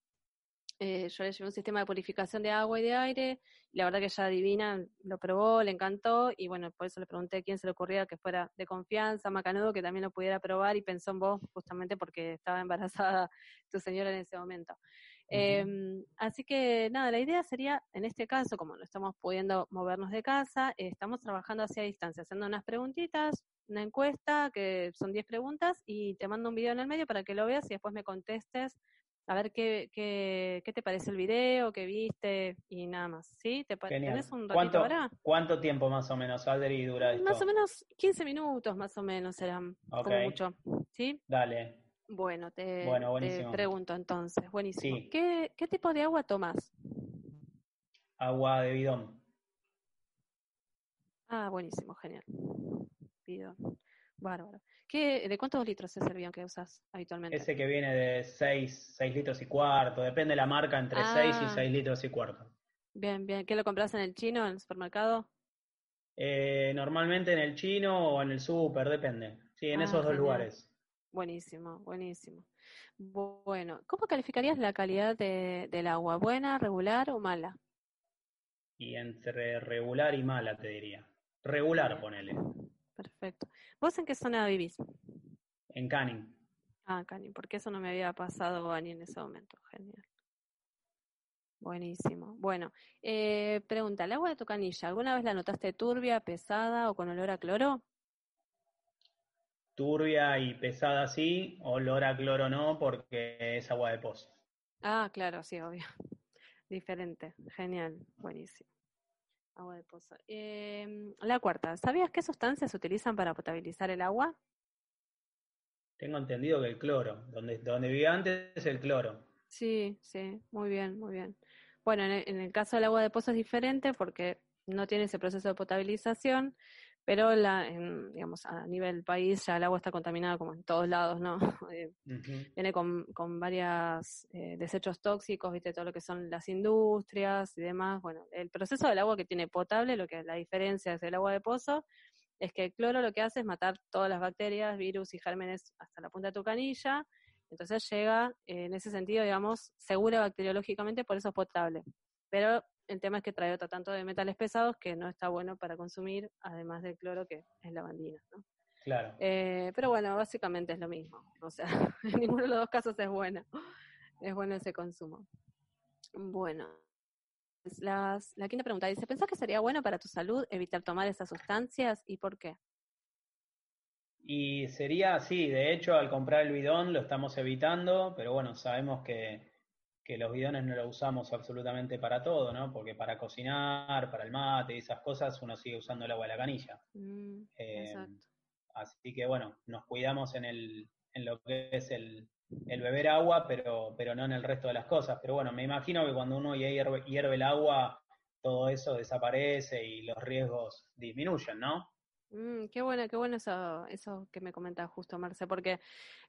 Eh, yo le llevé un sistema de purificación de agua y de aire, y la verdad que ella adivina, lo probó, le encantó, y bueno, por eso le pregunté a quién se le ocurría que fuera de confianza, Macanudo, que también lo pudiera probar, y pensó en vos justamente porque estaba embarazada tu señora en ese momento. Em, así que nada, la idea sería, en este caso, como no estamos pudiendo movernos de casa, estamos trabajando hacia distancia, haciendo unas preguntitas, una encuesta, que son 10 preguntas, y te mando un video en el medio para que lo veas y después me contestes a ver qué, qué, qué te parece el video, qué viste y nada más. ¿Sí? ¿Te ¿Tenés un ratito ¿Cuánto, ahora? ¿Cuánto tiempo más o menos, Adri, dura esto? Más o menos 15 minutos, más o menos serán, como mucho. ¿Sí? Dale. Bueno, te, pregunto entonces, buenísimo. ¿Qué, tipo de agua tomas? Agua de bidón. Ah, buenísimo, genial. Bidón. Bárbaro. ¿Qué, ¿De cuántos litros es el bidón que usas habitualmente? Ese que viene de 6, 6 litros y cuarto, depende de la marca, entre 6 y 6 ah. litros y cuarto. Bien, bien. ¿Qué lo compras en el chino, en el supermercado? Eh, normalmente en el chino o en el super, depende. Sí, en ah, esos dos lugares. Buenísimo, buenísimo. Bueno, ¿cómo calificarías la calidad de, del agua? ¿Buena, regular o mala? Y entre regular y mala, te diría. Regular, ponele. Perfecto. ¿Vos en qué zona vivís? En Canning. Ah, Canning, porque eso no me había pasado a ni en ese momento. Genial. Buenísimo. Bueno, eh, pregunta, ¿el agua de tu canilla alguna vez la notaste turbia, pesada o con olor a cloro? Turbia y pesada sí, olor a cloro no, porque es agua de pozo. Ah, claro, sí, obvio. Diferente, genial, buenísimo. Agua de pozo. Em, la cuarta, ¿sabías qué sustancias se utilizan para potabilizar el agua? Tengo entendido que el cloro, donde, donde vivía antes es el cloro. Sí, sí, muy bien, muy bien. Bueno, en el, en el caso del agua de pozo es diferente porque no tiene ese proceso de potabilización, pero la, digamos, a nivel país ya el agua está contaminada como en todos lados, ¿no? Eh, viene con, con varios eh, desechos tóxicos, viste, todo lo que son las industrias y demás. Bueno, el proceso del agua que tiene potable, lo que la diferencia es el agua de pozo, es que el cloro lo que hace es matar todas las bacterias, virus y gérmenes hasta la punta de tu canilla, entonces llega, eh, en ese sentido, digamos, segura bacteriológicamente, por eso es potable. Pero el tema es que trae otro tanto de metales pesados que no está bueno para consumir, además del cloro que es lavandina, ¿no? Claro. Eh, pero bueno, básicamente es lo mismo. O sea, en ninguno de los dos casos es bueno. Es bueno ese consumo. Bueno, las, la quinta pregunta dice, ¿pensás que sería bueno para tu salud evitar tomar esas sustancias y por qué? Y sería así, de hecho al comprar el bidón lo estamos evitando, pero bueno, sabemos que, que los bidones no los usamos absolutamente para todo, ¿no? Porque para cocinar, para el mate y esas cosas uno sigue usando el agua de la canilla. Mm, eh, así que bueno, nos cuidamos en, el, en lo que es el, el beber agua, pero, pero no en el resto de las cosas. Pero bueno, me imagino que cuando uno hierve, hierve el agua, todo eso desaparece y los riesgos disminuyen, ¿no? Mm, qué bueno, qué bueno eso, eso que me comentas justo, Marce, porque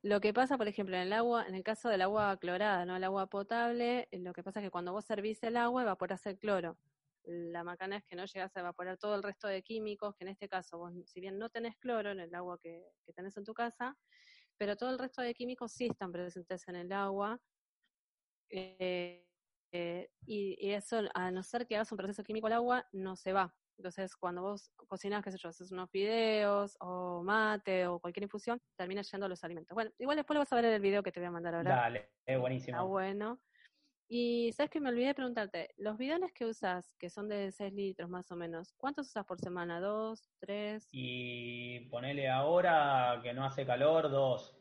lo que pasa, por ejemplo, en el agua, en el caso del agua clorada, ¿no? El agua potable, eh, lo que pasa es que cuando vos servís el agua, evaporás el cloro. La macana es que no llegas a evaporar todo el resto de químicos, que en este caso, vos, si bien no tenés cloro en el agua que, que tenés en tu casa, pero todo el resto de químicos sí están presentes en el agua. Eh, eh, y, eso, a no ser que hagas un proceso químico al agua, no se va. Entonces, cuando vos cocinas, qué sé yo, haces unos fideos o mate o cualquier infusión, termina yendo a los alimentos. Bueno, igual después lo vas a ver en el video que te voy a mandar ahora. Dale, es buenísimo. Está bueno. Y sabes que me olvidé de preguntarte, los bidones que usas, que son de 6 litros más o menos, ¿cuántos usas por semana? ¿Dos? ¿Tres? Y ponele ahora que no hace calor, dos.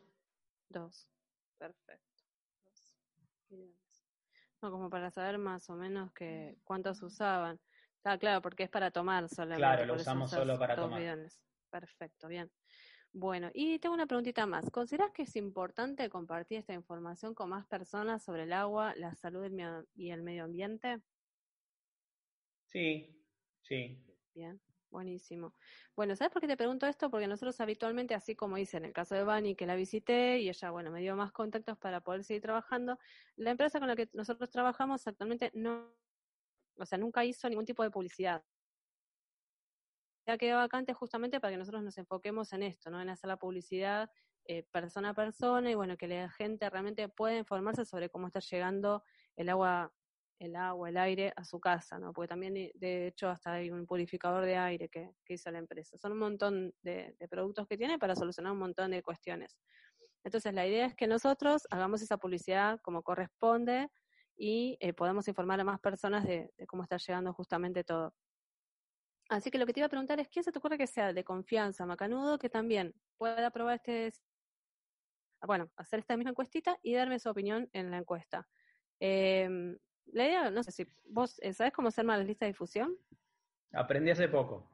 Dos. Perfecto. Dos bidones. No, como para saber más o menos que cuántos usaban. Está claro, porque es para tomar solamente. Claro, lo usamos solo para tomar. Bidones. Perfecto, bien. Bueno, y tengo una preguntita más. ¿Consideras que es importante compartir esta información con más personas sobre el agua, la salud y el medio ambiente? Sí, sí. Bien, buenísimo. Bueno, ¿sabes por qué te pregunto esto? Porque nosotros habitualmente, así como hice en el caso de Bani, que la visité y ella, bueno, me dio más contactos para poder seguir trabajando, la empresa con la que nosotros trabajamos actualmente no, o sea, nunca hizo ningún tipo de publicidad ha quedado vacante justamente para que nosotros nos enfoquemos en esto, ¿no? En hacer la publicidad eh, persona a persona y bueno, que la gente realmente pueda informarse sobre cómo está llegando el agua, el agua, el aire a su casa, ¿no? Porque también, de hecho, hasta hay un purificador de aire que, hizo la empresa. Son un montón de, productos que tiene para solucionar un montón de cuestiones. Entonces, la idea es que nosotros hagamos esa publicidad como corresponde y eh, podamos informar a más personas de cómo está llegando justamente todo. Así que lo que te iba a preguntar es, ¿quién se te ocurre que sea de confianza, macanudo, que también pueda probar este, bueno, hacer esta misma encuestita y darme su opinión en la encuesta? Em, la idea, no sé si vos, eh, ¿sabés cómo hacer más lista de difusión? Aprendí hace poco.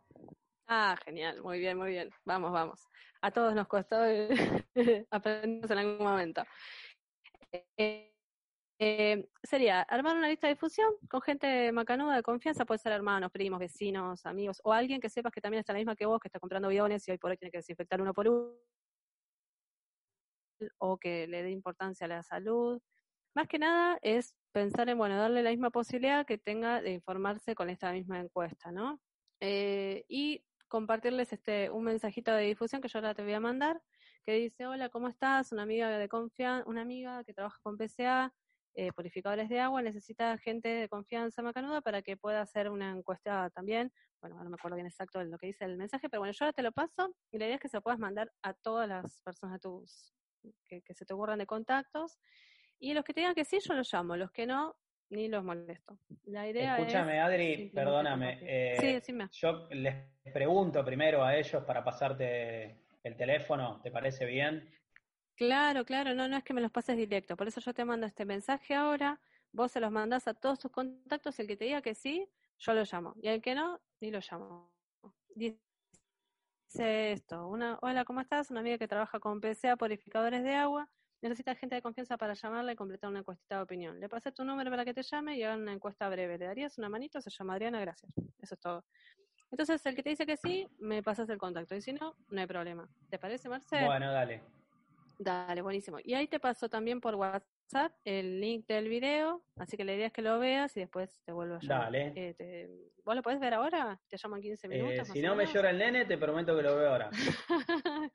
Ah, genial, muy bien, muy bien. Vamos, vamos. A todos nos costó aprender en algún momento. Eh, eh, sería armar una lista de difusión con gente macanuda de confianza, puede ser hermanos, primos, vecinos, amigos, o alguien que sepas que también está la misma que vos, que está comprando bidones y hoy por hoy tiene que desinfectar uno por uno, o que le dé importancia a la salud. Más que nada es pensar en, bueno, darle la misma posibilidad que tenga de informarse con esta misma encuesta, ¿no? Eh, y compartirles este un mensajito de difusión que yo ahora te voy a mandar, que dice, hola, ¿cómo estás? Una amiga de confianza, una amiga que trabaja con PCA, eh, purificadores de agua, necesita gente de confianza macanuda para que pueda hacer una encuesta también. Bueno, no me acuerdo bien exacto lo que dice el mensaje, pero bueno, yo ahora te lo paso y la idea es que se lo puedas mandar a todas las personas de tus, que, se te ocurran de contactos. Y los que te digan que sí, yo los llamo, los que no, ni los molesto. La idea Escúchame, Adri, perdóname. Eh, sí, decime. Yo les pregunto primero a ellos para pasarte el teléfono, ¿te parece bien? Claro, claro, no, no es que me los pases directo. Por eso yo te mando este mensaje ahora, vos se los mandás a todos tus contactos, el que te diga que sí, yo lo llamo. Y el que no, ni lo llamo. Dice esto, una, hola, ¿cómo estás? Una amiga que trabaja con PCA, purificadores de agua, necesita gente de confianza para llamarla y completar una encuestita de opinión. Le pasé tu número para que te llame y hagan una encuesta breve. ¿Le darías una manito? Se llama Adriana, gracias. Eso es todo. Entonces, el que te dice que sí, me pasas el contacto. Y si no, no hay problema. ¿Te parece, Marcel? Bueno, dale. Dale, buenísimo. Y ahí te paso también por WhatsApp el link del video, así que la idea es que lo veas y después te vuelvo a llamar. Dale. Eh, ¿Vos lo podés ver ahora? Te llamo en 15 minutos. Eh, si no me llora el nene, te prometo que lo veo ahora.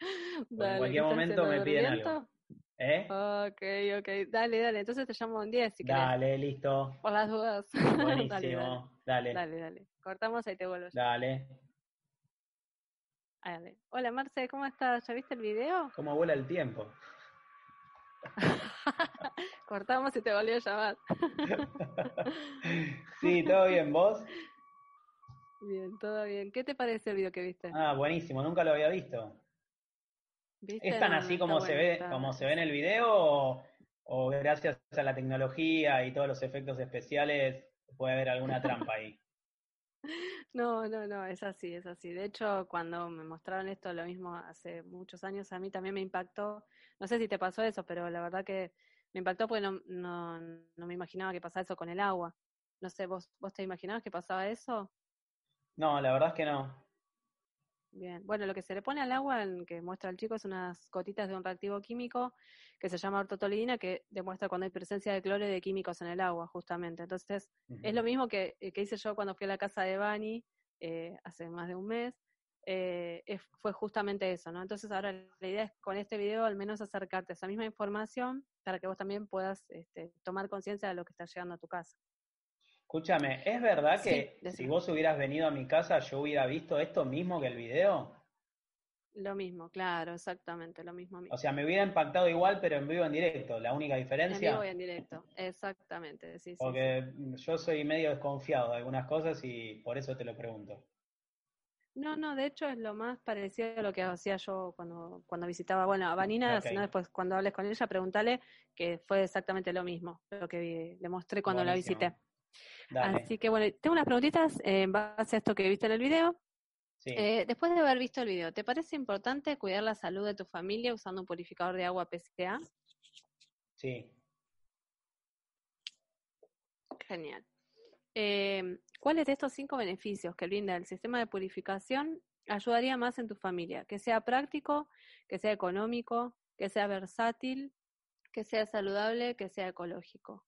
en cualquier momento me piden algo. ¿Eh? Ok, ok. Dale, dale. Entonces te llamo en 10 si Dale, listo. Por las dudas. Buenísimo. dale, dale. Dale, Cortamos y te vuelvo a Hola Marce, ¿cómo estás? ¿Ya viste el video? ¿Cómo vuela el tiempo? Cortamos y te volví a llamar. sí, todo bien, ¿vos? Bien, todo bien. ¿Qué te parece el video que viste? Ah, buenísimo, nunca lo había visto. ¿Es tan así como se ve, como se ve en el video o, gracias a la tecnología y todos los efectos especiales puede haber alguna trampa ahí? No, no, no, es así, es así. De hecho, cuando me mostraron esto, lo mismo hace muchos años, a mí también me impactó. No sé si te pasó eso, pero la verdad que me impactó porque no, no, no me imaginaba que pasaba eso con el agua. No sé, ¿vos, ¿vos te imaginabas que pasaba eso? No, la verdad es que no. Bien, bueno, lo que se le pone al agua, que muestra el chico, es unas gotitas de un reactivo químico que se llama ortotolidina, que demuestra cuando hay presencia de cloro y de químicos en el agua, justamente. Entonces, es lo mismo que, eh, que, hice yo cuando fui a la casa de Bani eh, hace más de un mes. Eh, fue justamente eso, ¿no? Entonces, ahora la idea es con este video al menos acercarte a esa misma información para que vos también puedas este, tomar conciencia de lo que está llegando a tu casa. Escúchame, ¿es verdad que si vos hubieras venido a mi casa yo hubiera visto esto mismo que el video? Lo mismo, claro, exactamente, lo mismo. O sea, me hubiera impactado igual, pero en vivo en directo. La única diferencia. En vivo y en directo, exactamente, sí, Porque yo soy medio desconfiado de algunas cosas y por eso te lo pregunto. No, no, de hecho es lo más parecido a lo que hacía yo cuando, cuando visitaba, bueno, a Vanina, sino después cuando hables con ella, pregúntale que fue exactamente lo mismo, lo que le mostré cuando la visité. Así que bueno, tengo unas preguntitas en base a esto que viste en el video. Eh, después de haber visto el video, ¿te parece importante cuidar la salud de tu familia usando un purificador de agua PCA? Sí. Genial. Eh, ¿Cuáles de estos cinco beneficios que brinda el sistema de purificación ayudaría más en tu familia? Que sea práctico, que sea económico, que sea versátil, que sea saludable, que sea ecológico.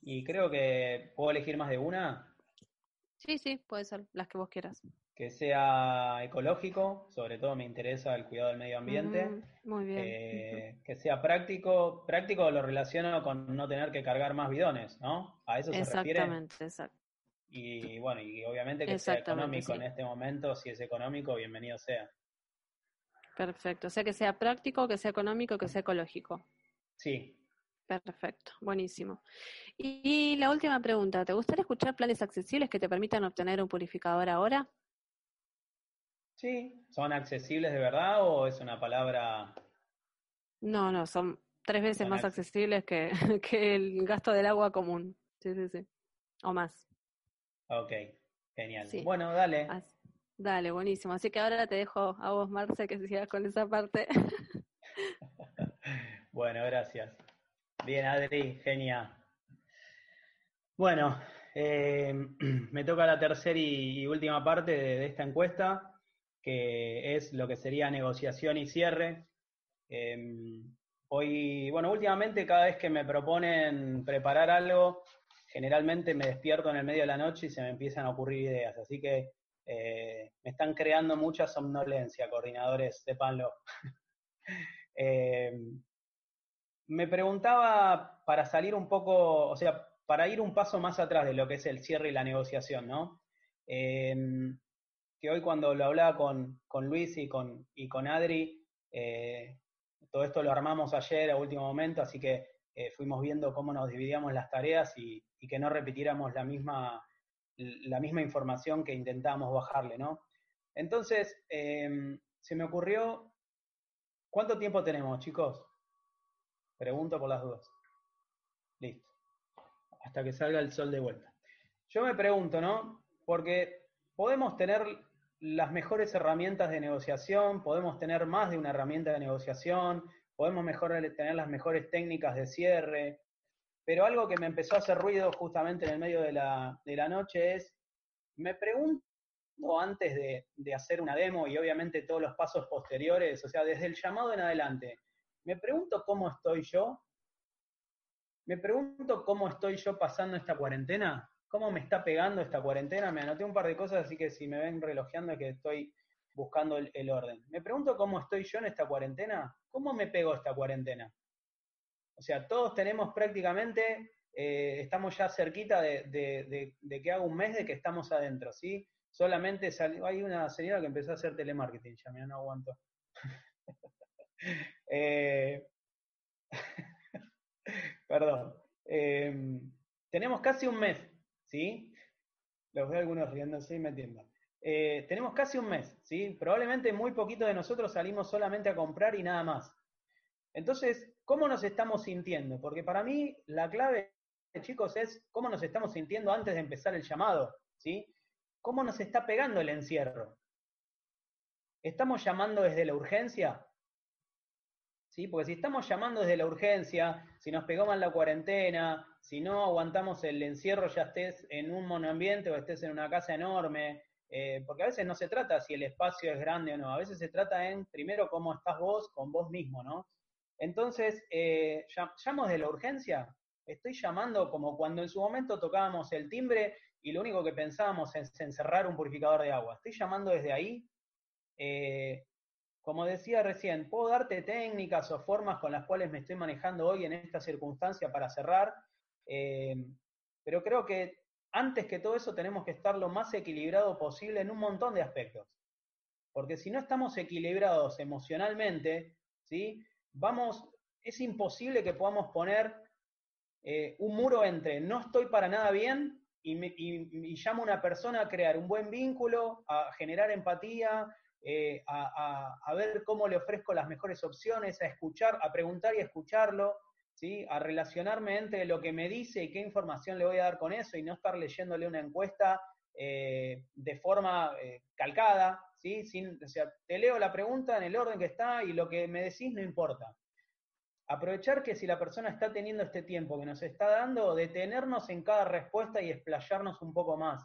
Y creo que puedo elegir más de una. Sí, sí, puede ser, las que vos quieras. Que sea ecológico, sobre todo me interesa el cuidado del medio ambiente. muy bien. Eh, que sea práctico, práctico lo relaciono con no tener que cargar más bidones, ¿no? A eso se refiere. Exactamente, exacto. Y bueno, y obviamente que sea económico en este momento, si es económico, bienvenido sea. Perfecto, o sea que sea práctico, que sea económico, que sea ecológico. Sí, Perfecto, buenísimo. Y, la última pregunta, ¿te gustaría escuchar planes accesibles que te permitan obtener un purificador ahora? Sí, ¿son accesibles de verdad o es una palabra? No, no, son tres veces más accesibles que, que, el gasto del agua común. Sí, sí, sí. O más. Ok, genial. Bueno, dale. dale, buenísimo. Así que ahora te dejo a vos, Marce, que sigas con esa parte. bueno, gracias. Bien, Adri, genia. Bueno, eh, me toca la tercera y, última parte de, esta encuesta, que es lo que sería negociación y cierre. Em, hoy, bueno, últimamente cada vez que me proponen preparar algo, generalmente me despierto en el medio de la noche y se me empiezan a ocurrir ideas. Así que eh, me están creando mucha somnolencia, coordinadores, sépanlo. eh, me preguntaba para salir un poco, o sea, para ir un paso más atrás de lo que es el cierre y la negociación, ¿no? Em, que hoy cuando lo hablaba con, Luis y con, y con Adri, eh, todo esto lo armamos ayer a último momento, así que eh, fuimos viendo cómo nos dividíamos las tareas y, que no repitiéramos la misma, la misma información que intentábamos bajarle, ¿no? Entonces, em, se me ocurrió, ¿cuánto tiempo tenemos, chicos? Pregunto por las dudas. Listo. Hasta que salga el sol de vuelta. Yo me pregunto, ¿no? Porque podemos tener las mejores herramientas de negociación, podemos tener más de una herramienta de negociación, podemos tener las mejores técnicas de cierre, pero algo que me empezó a hacer ruido justamente en el medio de la, noche es, me pregunto antes de, de, hacer una demo y obviamente todos los pasos posteriores, o sea, desde el llamado en adelante, me pregunto cómo estoy yo. Me pregunto cómo estoy yo pasando esta cuarentena. ¿Cómo me está pegando esta cuarentena? Me anoté un par de cosas, así que si me ven relojeando es que estoy buscando el, orden. Me pregunto cómo estoy yo en esta cuarentena. ¿Cómo me pegó esta cuarentena? O sea, todos tenemos prácticamente, eh, estamos ya cerquita de, que haga un mes de que estamos adentro, ¿sí? Solamente salió, hay una señora que empezó a hacer telemarketing, ya me no aguanto. Eh, Perdón. Em, tenemos casi un mes, ¿sí? Los veo algunos riéndose y metiendo. Eh, tenemos casi un mes, ¿sí? Probablemente muy poquito de nosotros salimos solamente a comprar y nada más. Entonces, ¿cómo nos estamos sintiendo? Porque para mí la clave, chicos, es cómo nos estamos sintiendo antes de empezar el llamado, ¿sí? ¿Cómo nos está pegando el encierro? ¿Estamos llamando desde la urgencia? ¿Sí? Porque si estamos llamando desde la urgencia, si nos pegó mal la cuarentena, si no aguantamos el encierro, ya estés en un monoambiente o estés en una casa enorme, eh, porque a veces no se trata si el espacio es grande o no, a veces se trata en, primero, cómo estás vos con vos mismo, ¿no? Entonces, eh, ¿llamo de la urgencia? Estoy llamando como cuando en su momento tocábamos el timbre y lo único que pensábamos es encerrar un purificador de agua. Estoy llamando desde ahí. Eh, como decía recién, puedo darte técnicas o formas con las cuales me estoy manejando hoy en esta circunstancia para cerrar, eh, pero creo que antes que todo eso tenemos que estar lo más equilibrado posible en un montón de aspectos. Porque si no estamos equilibrados emocionalmente, ¿sí? Vamos, es imposible que podamos poner eh, un muro entre no estoy para nada bien y, llamo a una persona a crear un buen vínculo, a generar empatía, eh, a, ver cómo le ofrezco las mejores opciones, a escuchar, a preguntar y escucharlo, ¿sí? a relacionarme entre lo que me dice y qué información le voy a dar con eso y no estar leyéndole una encuesta eh, de forma calcada, ¿sí? Sin, o sea, te leo la pregunta en el orden que está y lo que me decís no importa aprovechar que si la persona está teniendo este tiempo que nos está dando, detenernos en cada respuesta y explayarnos un poco más,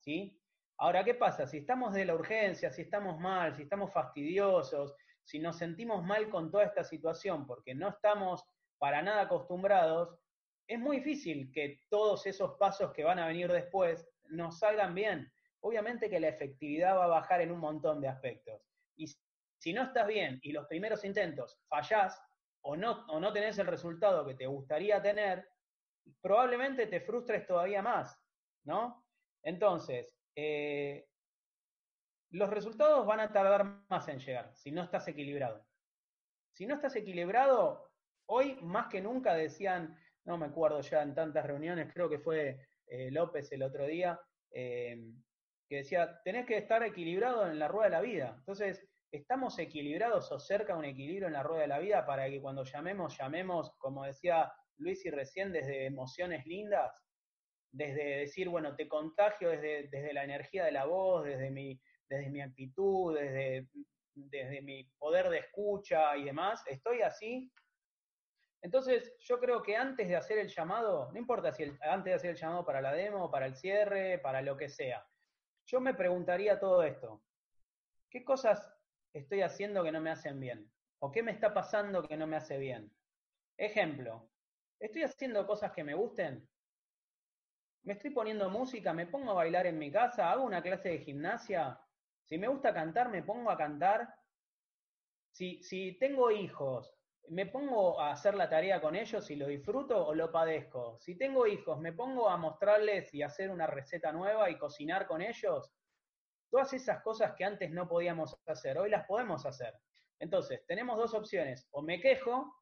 ¿sí? Ahora, ¿qué pasa? Si estamos de la urgencia, si estamos mal, si estamos fastidiosos, si nos sentimos mal con toda esta situación porque no estamos para nada acostumbrados, es muy difícil que todos esos pasos que van a venir después nos salgan bien. Obviamente que la efectividad va a bajar en un montón de aspectos. Y si no estás bien y los primeros intentos fallás, o no, o no tenés el resultado que te gustaría tener, probablemente te frustres todavía más, ¿no? Entonces, eh, los resultados van a tardar más en llegar si no estás equilibrado. Si no estás equilibrado, hoy más que nunca decían, no me acuerdo ya en tantas reuniones, creo que fue eh, López el otro día, eh, que decía, tenés que estar equilibrado en la rueda de la vida. Entonces, ¿Estamos equilibrados o cerca de un equilibrio en la rueda de la vida para que cuando llamemos, llamemos, como decía Luis y recién, desde emociones lindas? Desde decir, bueno, te contagio desde, desde la energía de la voz, desde mi, desde mi actitud, desde, desde mi poder de escucha y demás. ¿Estoy así? Entonces, yo creo que antes de hacer el llamado, no importa si antes de hacer el llamado para la demo, para el cierre, para lo que sea, yo me preguntaría todo esto. ¿Qué cosas estoy haciendo que no me hacen bien? ¿O qué me está pasando que no me hace bien? Ejemplo, ¿estoy haciendo cosas que me gusten? ¿Me estoy poniendo música? ¿Me pongo a bailar en mi casa? ¿Hago una clase de gimnasia? Si me gusta cantar, me pongo a cantar. Si, tengo hijos, ¿me pongo a hacer la tarea con ellos y lo disfruto o lo padezco? Si tengo hijos, ¿me pongo a mostrarles y hacer una receta nueva y cocinar con ellos? Todas esas cosas que antes no podíamos hacer, hoy las podemos hacer. Entonces, tenemos dos opciones, o me quejo,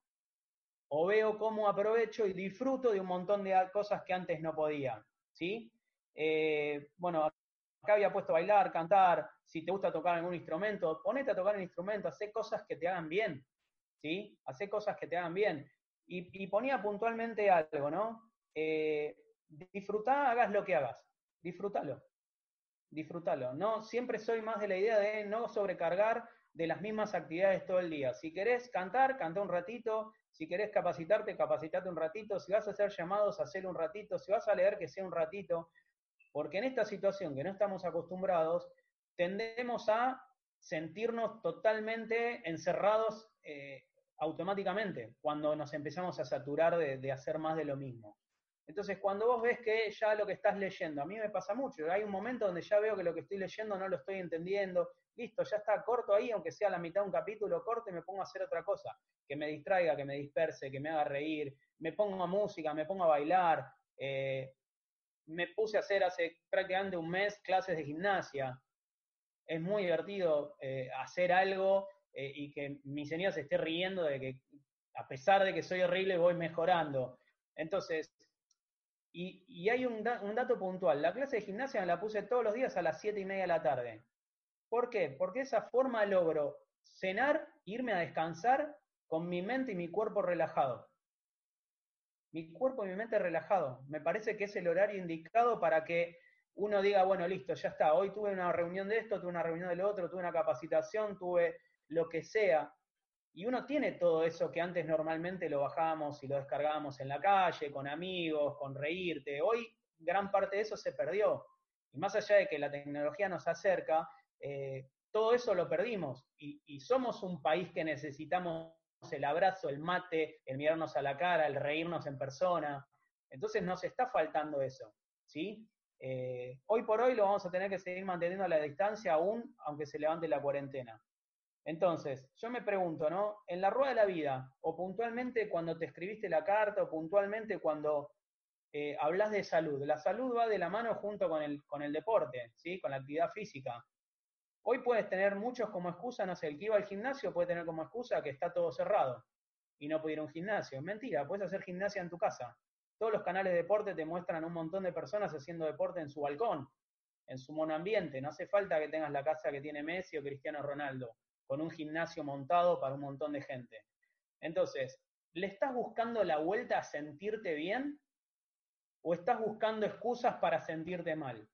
o veo cómo aprovecho y disfruto de un montón de cosas que antes no podía, ¿sí? Eh, bueno, acá había puesto bailar, cantar, si te gusta tocar algún instrumento, ponete a tocar un instrumento, hace cosas que te hagan bien, ¿sí? Hace cosas que te hagan bien. Y, ponía puntualmente algo, ¿no? Eh, disfrutá, hagas lo que hagas, disfrútalo disfrútalo. No, siempre soy más de la idea de no sobrecargar de las mismas actividades todo el día. Si querés cantar, canta un ratito. Si querés capacitarte, capacitate un ratito. Si vas a hacer llamados, hacer un ratito. Si vas a leer, que sea un ratito. Porque en esta situación que no estamos acostumbrados, tendemos a sentirnos totalmente encerrados eh, automáticamente cuando nos empezamos a saturar de hacer más de lo mismo. Entonces, cuando vos ves que ya lo que estás leyendo, a mí me pasa mucho, hay un momento donde ya veo que lo que estoy leyendo no lo estoy entendiendo, listo, ya está corto ahí, aunque sea la mitad de un capítulo corto, y me pongo a hacer otra cosa, que me distraiga, que me disperse, que me haga reír, me pongo a música, me pongo a bailar, eh, me puse a hacer hace prácticamente un mes clases de gimnasia, es muy divertido eh, hacer algo eh, y que mi señora se esté riendo de que a pesar de que soy horrible voy mejorando. Entonces, y, hay un, dato puntual. La clase de gimnasia me la puse todos los días a las 7 y media de la tarde. ¿Por qué? Porque esa forma logro cenar, irme a descansar con mi mente y mi cuerpo relajado. Mi cuerpo y mi mente relajado. Me parece que es el horario indicado para que uno diga, bueno, listo, ya está. Hoy tuve una reunión de esto, tuve una reunión del otro, tuve una capacitación, tuve lo que sea. Y uno tiene todo eso que antes normalmente lo bajábamos y lo descargábamos en la calle, con amigos, con reírte. Hoy gran parte de eso se perdió. Y más allá de que la tecnología nos acerca, eh, todo eso lo perdimos. Y, somos un país que necesitamos el abrazo, el mate, el mirarnos a la cara, el reírnos en persona. Entonces nos está faltando eso. ¿sí? Eh, hoy por hoy lo vamos a tener que seguir manteniendo a la distancia aún, aunque se levante la cuarentena. Entonces, yo me pregunto, ¿no? En la rueda de la vida, o puntualmente cuando te escribiste la carta, o puntualmente cuando eh, hablas de salud, la salud va de la mano junto con el, con el deporte, ¿sí? Con la actividad física. Hoy puedes tener muchos como excusa, no sé, el que iba al gimnasio puede tener como excusa que está todo cerrado y no puede ir a un gimnasio. Mentira, puedes hacer gimnasia en tu casa. Todos los canales de deporte te muestran un montón de personas haciendo deporte en su balcón, en su monoambiente. No hace falta que tengas la casa que tiene Messi o Cristiano Ronaldo con un gimnasio montado para un montón de gente. Entonces, ¿le estás buscando la vuelta a sentirte bien o estás buscando excusas para sentirte mal?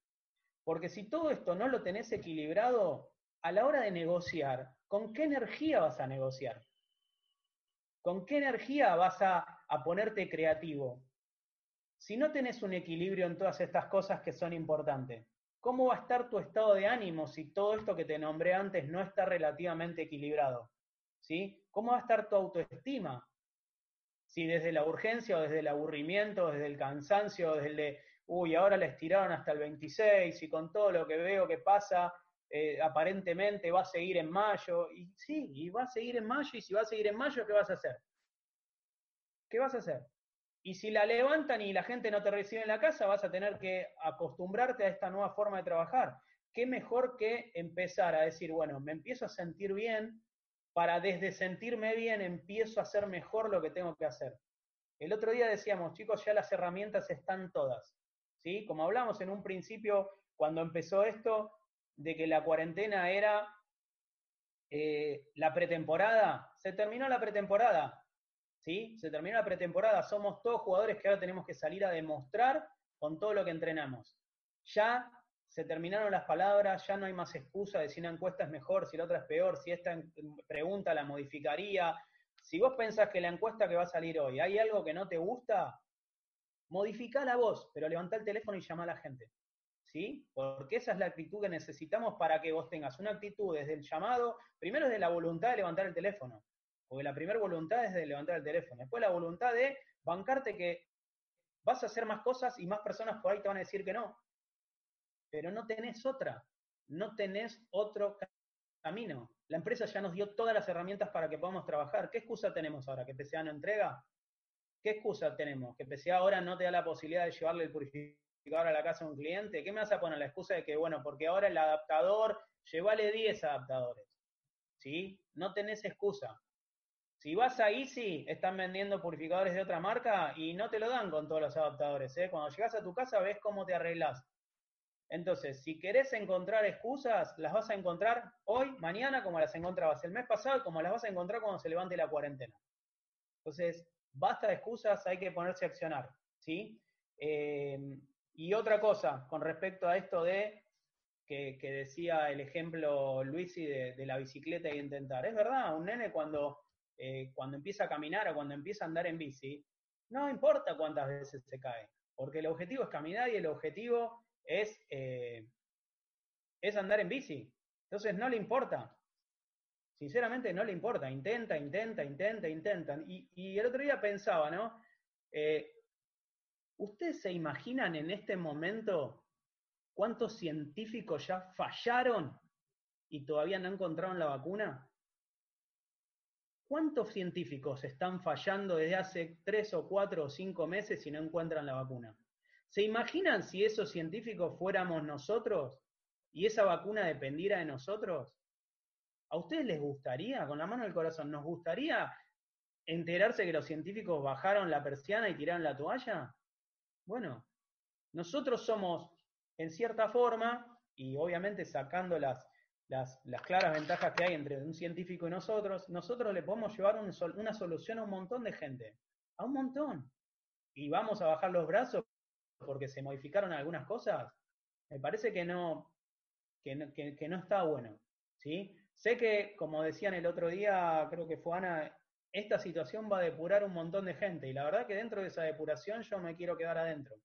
Porque si todo esto no lo tenés equilibrado, a la hora de negociar, ¿con qué energía vas a negociar? ¿Con qué energía vas a, a ponerte creativo? Si no tenés un equilibrio en todas estas cosas que son importantes. ¿cómo va a estar tu estado de ánimo si todo esto que te nombré antes no está relativamente equilibrado? ¿Sí? ¿Cómo va a estar tu autoestima? Si desde la urgencia o desde el aburrimiento, desde el cansancio, desde uy, ahora le estiraron hasta el 26 y con todo lo que veo que pasa, eh, aparentemente va a seguir en mayo. Y sí, y va a seguir en mayo, y si va a seguir en mayo, ¿qué vas a hacer? ¿Qué vas a hacer? Y si la levantan y la gente no te recibe en la casa, vas a tener que acostumbrarte a esta nueva forma de trabajar. ¿Qué mejor que empezar a decir, bueno, me empiezo a sentir bien, para desde sentirme bien empiezo a hacer mejor lo que tengo que hacer? El otro día decíamos, chicos, ya las herramientas están todas. ¿Sí? Como hablamos en un principio, cuando empezó esto, de que la cuarentena era eh, la pretemporada, se terminó la pretemporada, ¿sí? Se terminó la pretemporada, somos todos jugadores que ahora tenemos que salir a demostrar con todo lo que entrenamos. Ya se terminaron las palabras, ya no hay más excusa de si una encuesta es mejor, si la otra es peor, si esta pregunta la modificaría. Si vos pensás que la encuesta que va a salir hoy hay algo que no te gusta, modifica la voz, pero levanta el teléfono y llama a la gente. ¿Sí? Porque esa es la actitud que necesitamos para que vos tengas una actitud desde el llamado, primero desde la voluntad de levantar el teléfono. Porque la primera voluntad es de levantar el teléfono. Después la voluntad de bancarte que vas a hacer más cosas y más personas por ahí te van a decir que no. Pero no tenés otra. No tenés otro camino. La empresa ya nos dio todas las herramientas para que podamos trabajar. ¿Qué excusa tenemos ahora? ¿Que PCA no entrega? ¿Qué excusa tenemos? ¿Que PCA ahora no te da la posibilidad de llevarle el purificador a la casa a un cliente? ¿Qué me vas a poner? La excusa de que, bueno, porque ahora el adaptador, llévale 10 adaptadores. ¿Sí? No tenés excusa. Si vas a Easy, están vendiendo purificadores de otra marca y no te lo dan con todos los adaptadores. ¿eh? Cuando llegas a tu casa ves cómo te arreglas. Entonces, si querés encontrar excusas, las vas a encontrar hoy, mañana, como las encontrabas el mes pasado, como las vas a encontrar cuando se levante la cuarentena. Entonces, basta de excusas, hay que ponerse a accionar. ¿sí? Eh, y otra cosa, con respecto a esto de que, decía el ejemplo Luisi de, de la bicicleta y intentar. Es verdad, un nene cuando eh, cuando empieza a caminar o cuando empieza a andar en bici, no importa cuántas veces se cae, porque el objetivo es caminar y el objetivo es, eh, es andar en bici. Entonces no le importa. Sinceramente no le importa. Intenta, intenta, intenta, intenta. Y, el otro día pensaba, ¿no? Eh, ¿Ustedes se imaginan en este momento cuántos científicos ya fallaron y todavía no encontraron la vacuna? ¿Cuántos científicos están fallando desde hace tres o cuatro o cinco meses y no encuentran la vacuna? ¿Se imaginan si esos científicos fuéramos nosotros y esa vacuna dependiera de nosotros? ¿A ustedes les gustaría, con la mano del corazón, nos gustaría enterarse que los científicos bajaron la persiana y tiraron la toalla? Bueno, nosotros somos, en cierta forma, y obviamente sacando las, claras ventajas que hay entre un científico y nosotros, nosotros le podemos llevar una solución a un montón de gente, a un montón. Y vamos a bajar los brazos porque se modificaron algunas cosas. Me parece que no, que no está bueno. ¿sí? Sé que, como decían el otro día, creo que fue Ana, esta situación va a depurar un montón de gente y la verdad que dentro de esa depuración yo me quiero quedar adentro.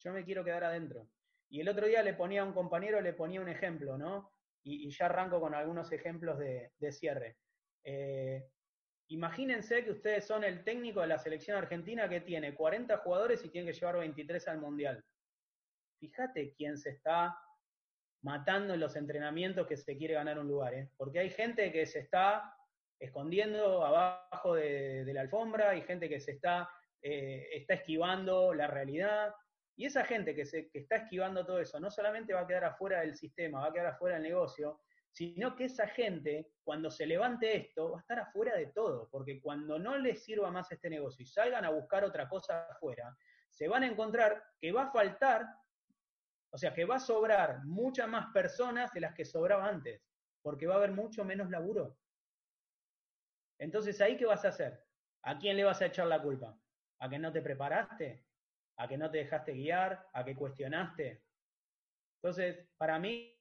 Yo me quiero quedar adentro. Y el otro día le ponía a un compañero, le ponía un ejemplo, ¿no? Y, ya arranco con algunos ejemplos de, cierre. Eh, imagínense que ustedes son el técnico de la selección argentina que tiene 40 jugadores y tiene que llevar 23 al Mundial. Fíjate quién se está matando en los entrenamientos que se quiere ganar un lugar, ¿eh? porque hay gente que se está escondiendo abajo de, la alfombra, hay gente que se está, eh, está esquivando la realidad, y esa gente que, se, que está esquivando todo eso no solamente va a quedar afuera del sistema, va a quedar afuera del negocio, sino que esa gente, cuando se levante esto, va a estar afuera de todo, porque cuando no les sirva más este negocio y salgan a buscar otra cosa afuera, se van a encontrar que va a faltar o sea que va a sobrar muchas más personas de las que sobraba antes, porque va a haber mucho menos laburo. Entonces, ¿ahí qué vas a hacer? ¿A quién le vas a echar la culpa? ¿A que no te preparaste? ¿A que no te dejaste guiar? ¿A que cuestionaste? Entonces, para mí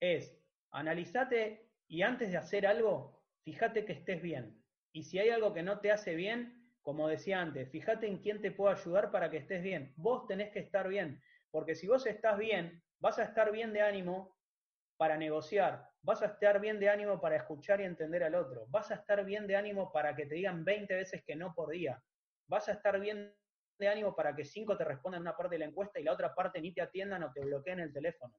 es, analizate y antes de hacer algo, fíjate que estés bien. Y si hay algo que no te hace bien, como decía antes, fíjate en quién te puede ayudar para que estés bien. Vos tenés que estar bien. Porque si vos estás bien, vas a estar bien de ánimo para negociar, vas a estar bien de ánimo para escuchar y entender al otro, vas a estar bien de ánimo para que te digan 20 veces que no por día, vas a estar bien de ánimo para que 5 te respondan una parte de la encuesta y la otra parte ni te atiendan o te bloqueen el teléfono.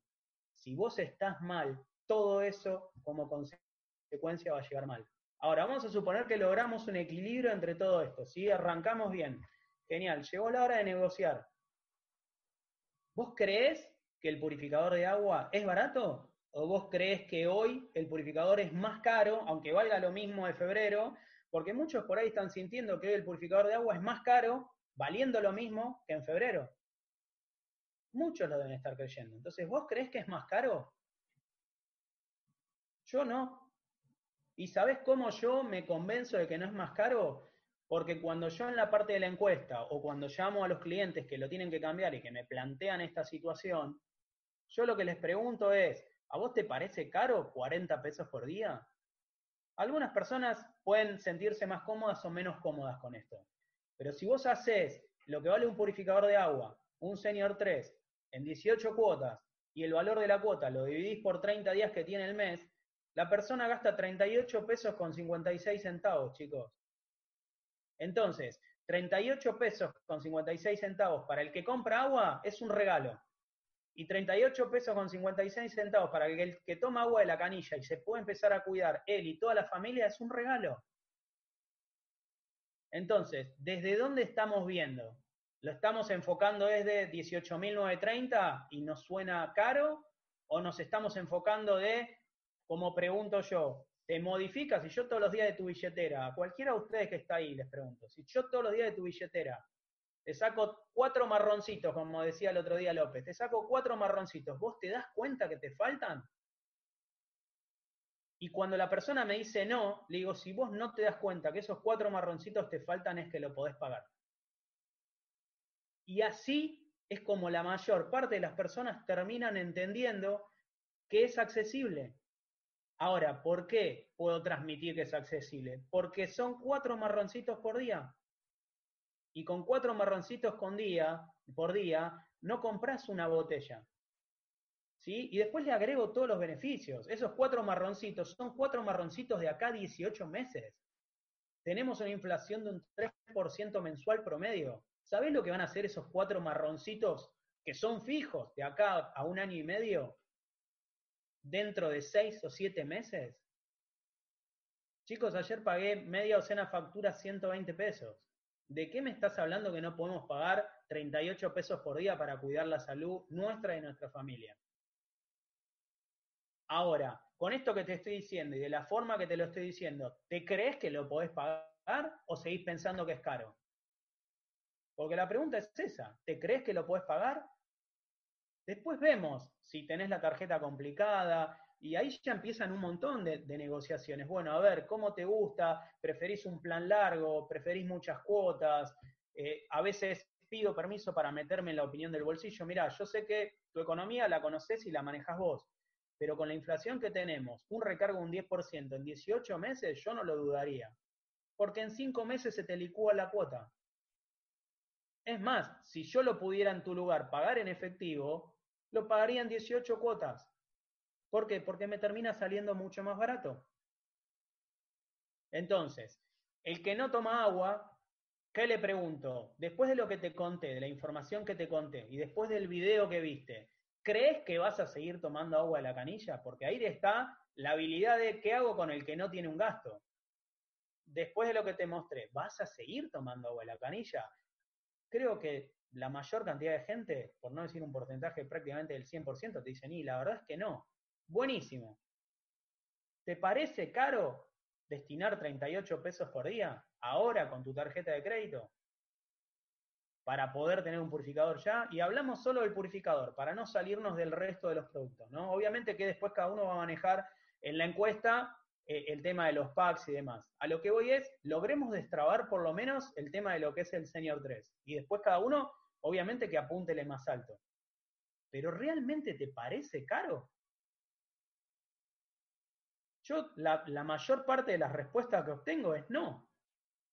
Si vos estás mal, todo eso como consecuencia va a llegar mal. Ahora, vamos a suponer que logramos un equilibrio entre todo esto, ¿sí? Arrancamos bien. Genial, llegó la hora de negociar. ¿Vos crees que el purificador de agua es barato? ¿O vos crees que hoy el purificador es más caro, aunque valga lo mismo de febrero? Porque muchos por ahí están sintiendo que hoy el purificador de agua es más caro, valiendo lo mismo que en febrero. Muchos lo deben estar creyendo. Entonces, ¿vos crees que es más caro? Yo no. ¿Y sabés cómo yo me convenzo de que no es más caro? Porque cuando yo en la parte de la encuesta o cuando llamo a los clientes que lo tienen que cambiar y que me plantean esta situación, yo lo que les pregunto es, ¿a vos te parece caro 40 pesos por día? Algunas personas pueden sentirse más cómodas o menos cómodas con esto. Pero si vos haces lo que vale un purificador de agua, un Senior 3, en 18 cuotas, y el valor de la cuota lo dividís por 30 días que tiene el mes, la persona gasta 38 pesos con 56 centavos, chicos. Entonces, 38 pesos con 56 centavos para el que compra agua es un regalo. Y 38 pesos con 56 centavos para el que toma agua de la canilla y se puede empezar a cuidar él y toda la familia es un regalo. Entonces, ¿desde dónde estamos viendo? ¿Lo estamos enfocando desde 18.930 y nos suena caro? ¿O nos estamos enfocando de, como pregunto yo, te modificas, si yo todos los días de tu billetera, a cualquiera de ustedes que está ahí les pregunto, si yo todos los días de tu billetera te saco cuatro marroncitos, como decía el otro día López, te saco cuatro marroncitos, ¿vos te das cuenta que te faltan? Y cuando la persona me dice no, le digo, si vos no te das cuenta que esos cuatro marroncitos te faltan, es que lo podés pagar. Y así es como la mayor parte de las personas terminan entendiendo que es accesible, Ahora, ¿por qué puedo transmitir que es accesible? Porque son cuatro marroncitos por día. Y con cuatro marroncitos con día, por día, no compras una botella. ¿Sí? Y después le agrego todos los beneficios. Esos cuatro marroncitos son cuatro marroncitos de acá 18 meses. Tenemos una inflación de un 3% mensual promedio. ¿Sabés lo que van a hacer esos cuatro marroncitos que son fijos de acá a un año y medio? Dentro de seis o siete meses? Chicos, ayer pagué media docena factura 120 pesos. ¿De qué me estás hablando que no podemos pagar 38 pesos por día para cuidar la salud nuestra y nuestra familia? Ahora, con esto que te estoy diciendo y de la forma que te lo estoy diciendo, ¿te crees que lo podés pagar o seguís pensando que es caro? Porque la pregunta es esa, ¿te crees que lo podés pagar? Después vemos si tenés la tarjeta complicada y ahí ya empiezan un montón de, negociaciones. Bueno, a ver, ¿cómo te gusta? ¿Preferís un plan largo? ¿Preferís muchas cuotas? Eh, a veces pido permiso para meterme en la opinión del bolsillo. Mira, yo sé que tu economía la conoces y la manejas vos, pero con la inflación que tenemos, un recargo de un 10% en 18 meses, yo no lo dudaría. Porque en 5 meses se te licúa la cuota. Es más, si yo lo pudiera en tu lugar pagar en efectivo, lo pagaría en 18 cuotas. ¿Por qué? Porque me termina saliendo mucho más barato. Entonces, el que no toma agua, ¿qué le pregunto? Después de lo que te conté, de la información que te conté y después del video que viste, ¿crees que vas a seguir tomando agua de la canilla? Porque ahí está la habilidad de qué hago con el que no tiene un gasto. Después de lo que te mostré, ¿vas a seguir tomando agua de la canilla? Creo que la mayor cantidad de gente, por no decir un porcentaje prácticamente del 100%, te dicen, y la verdad es que no. Buenísimo. ¿Te parece caro destinar 38 pesos por día ahora con tu tarjeta de crédito? Para poder tener un purificador ya. Y hablamos solo del purificador, para no salirnos del resto de los productos. ¿no? Obviamente que después cada uno va a manejar en la encuesta eh, el tema de los packs y demás. A lo que voy es, logremos destrabar por lo menos el tema de lo que es el Senior 3. Y después cada uno, obviamente que apúntele más alto. Pero ¿realmente te parece caro? Yo, la, mayor parte de las respuestas que obtengo es no.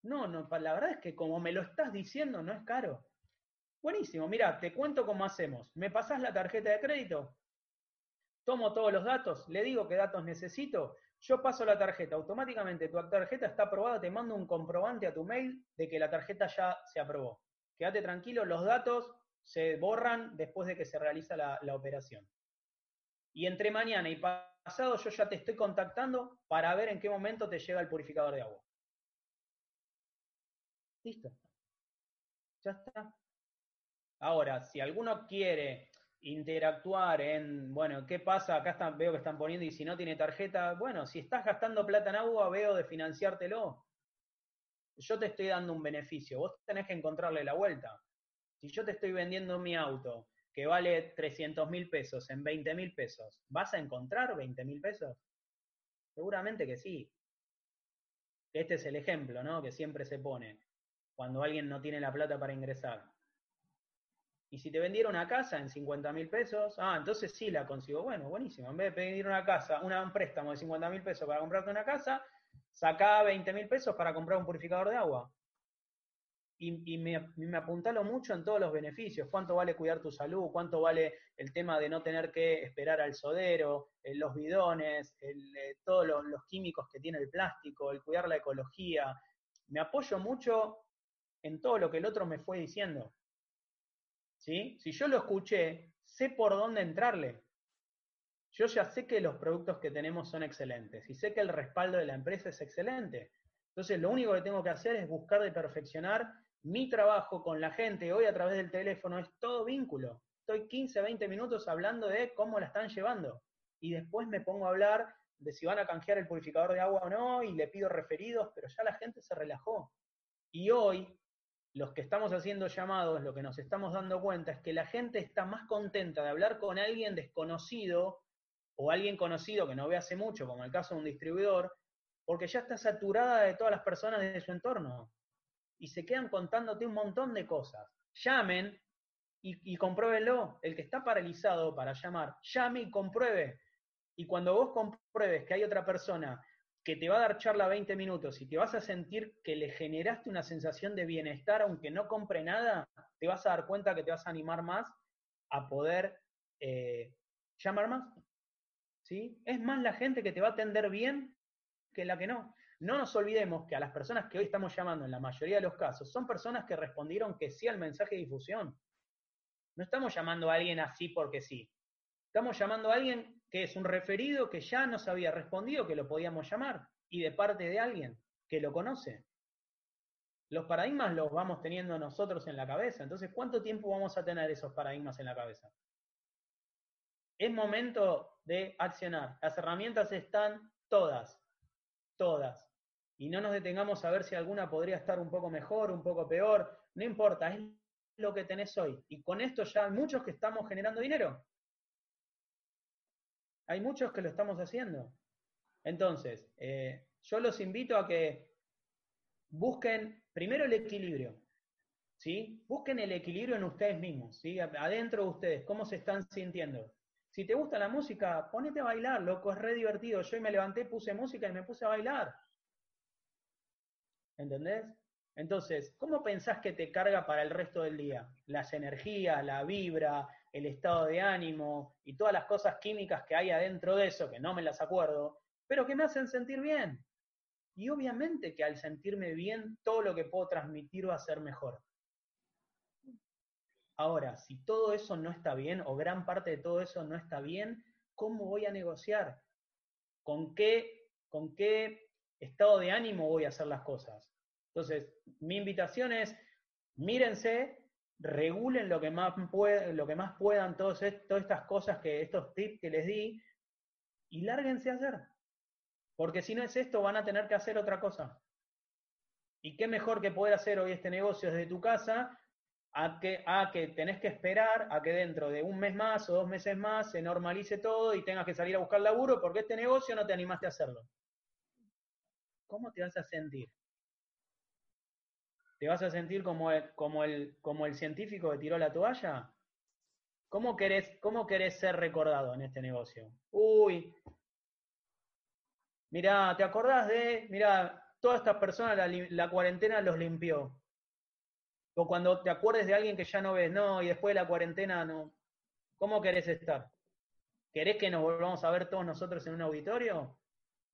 No, no, la verdad es que como me lo estás diciendo, no es caro. Buenísimo, mira, te cuento cómo hacemos. ¿Me pasás la tarjeta de crédito? Tomo todos los datos, le digo qué datos necesito yo paso la tarjeta, automáticamente tu tarjeta está aprobada, te mando un comprobante a tu mail de que la tarjeta ya se aprobó. Quédate tranquilo, los datos se borran después de que se realiza la, la operación. Y entre mañana y pasado yo ya te estoy contactando para ver en qué momento te llega el purificador de agua. Listo. Ya está. Ahora, si alguno quiere interactuar en, bueno, ¿qué pasa? Acá veo que están poniendo y si no tiene tarjeta, bueno, si estás gastando plata en agua, veo de financiártelo. Yo te estoy dando un beneficio, vos tenés que encontrarle la vuelta. Si yo te estoy vendiendo mi auto que vale 300 mil pesos en 20 mil pesos, ¿vas a encontrar 20 mil pesos? Seguramente que sí. Este es el ejemplo, ¿no? Que siempre se pone cuando alguien no tiene la plata para ingresar. Y si te vendiera una casa en 50 mil pesos, ah, entonces sí la consigo. Bueno, buenísimo. En vez de pedir una casa, un préstamo de 50 mil pesos para comprarte una casa, saca 20 mil pesos para comprar un purificador de agua. Y, y me, me, apuntalo mucho en todos los beneficios. ¿Cuánto vale cuidar tu salud? ¿Cuánto vale el tema de no tener que esperar al sodero? Eh, los bidones, el, eh, todos los, los químicos que tiene el plástico, el cuidar la ecología. Me apoyo mucho en todo lo que el otro me fue diciendo. Si yo lo escuché, sé por dónde entrarle. Yo ya sé que los productos que tenemos son excelentes y sé que el respaldo de la empresa es excelente. Entonces, lo único que tengo que hacer es buscar de perfeccionar mi trabajo con la gente. Hoy a través del teléfono es todo vínculo. Estoy 15, 20 minutos hablando de cómo la están llevando. Y después me pongo a hablar de si van a canjear el purificador de agua o no, y le pido referidos, pero ya la gente se relajó. Y hoy los que estamos haciendo llamados, lo que nos estamos dando cuenta es que la gente está más contenta de hablar con alguien desconocido o alguien conocido que no ve hace mucho, como el caso de un distribuidor, porque ya está saturada de todas las personas de su entorno. Y se quedan contándote un montón de cosas. Llamen y, y compruébenlo. El que está paralizado para llamar, llame y compruebe. Y cuando vos compruebes que hay otra persona que te va a dar charla 20 minutos y te vas a sentir que le generaste una sensación de bienestar, aunque no compre nada, te vas a dar cuenta que te vas a animar más a poder eh, llamar más. ¿Sí? Es más la gente que te va a atender bien que la que no. No nos olvidemos que a las personas que hoy estamos llamando, en la mayoría de los casos, son personas que respondieron que sí al mensaje de difusión. No estamos llamando a alguien así porque sí. Estamos llamando a alguien que es un referido que ya nos había respondido que lo podíamos llamar y de parte de alguien que lo conoce. Los paradigmas los vamos teniendo nosotros en la cabeza. Entonces, ¿cuánto tiempo vamos a tener esos paradigmas en la cabeza? es momento de accionar. Las herramientas están todas, todas. Y no nos detengamos a ver si alguna podría estar un poco mejor, un poco peor. No importa, es lo que tenés hoy. Y con esto ya hay muchos que estamos generando dinero. Hay muchos que lo estamos haciendo. Entonces, eh, yo los invito a que busquen primero el equilibrio. ¿sí? Busquen el equilibrio en ustedes mismos, ¿sí? Adentro de ustedes, cómo se están sintiendo. Si te gusta la música, ponete a bailar, loco, es re divertido. Yo me levanté, puse música y me puse a bailar. ¿Entendés? Entonces, ¿cómo pensás que te carga para el resto del día? Las energías, la vibra, el estado de ánimo y todas las cosas químicas que hay adentro de eso, que no me las acuerdo, pero que me hacen sentir bien. Y obviamente que al sentirme bien, todo lo que puedo transmitir va a ser mejor. Ahora, si todo eso no está bien, o gran parte de todo eso no está bien, ¿cómo voy a negociar? ¿Con qué, con qué estado de ánimo voy a hacer las cosas? Entonces, mi invitación es, mírense, regulen lo que más, lo que más puedan, todas estas cosas, que estos tips que les di, y lárguense a hacer. Porque si no es esto, van a tener que hacer otra cosa. Y qué mejor que poder hacer hoy este negocio desde tu casa a que, a que tenés que esperar a que dentro de un mes más o dos meses más se normalice todo y tengas que salir a buscar laburo porque este negocio no te animaste a hacerlo. ¿Cómo te vas a sentir? ¿Te vas a sentir como el, científico que tiró la toalla? ¿Cómo querés, ¿Cómo querés ser recordado en este negocio? Uy, mirá, ¿te acordás de, mirá, todas estas personas la, la cuarentena los limpió? O cuando te acuerdes de alguien que ya no ves, no, y después de la cuarentena, no. ¿Cómo querés estar? ¿Querés que nos volvamos a ver todos nosotros en un auditorio?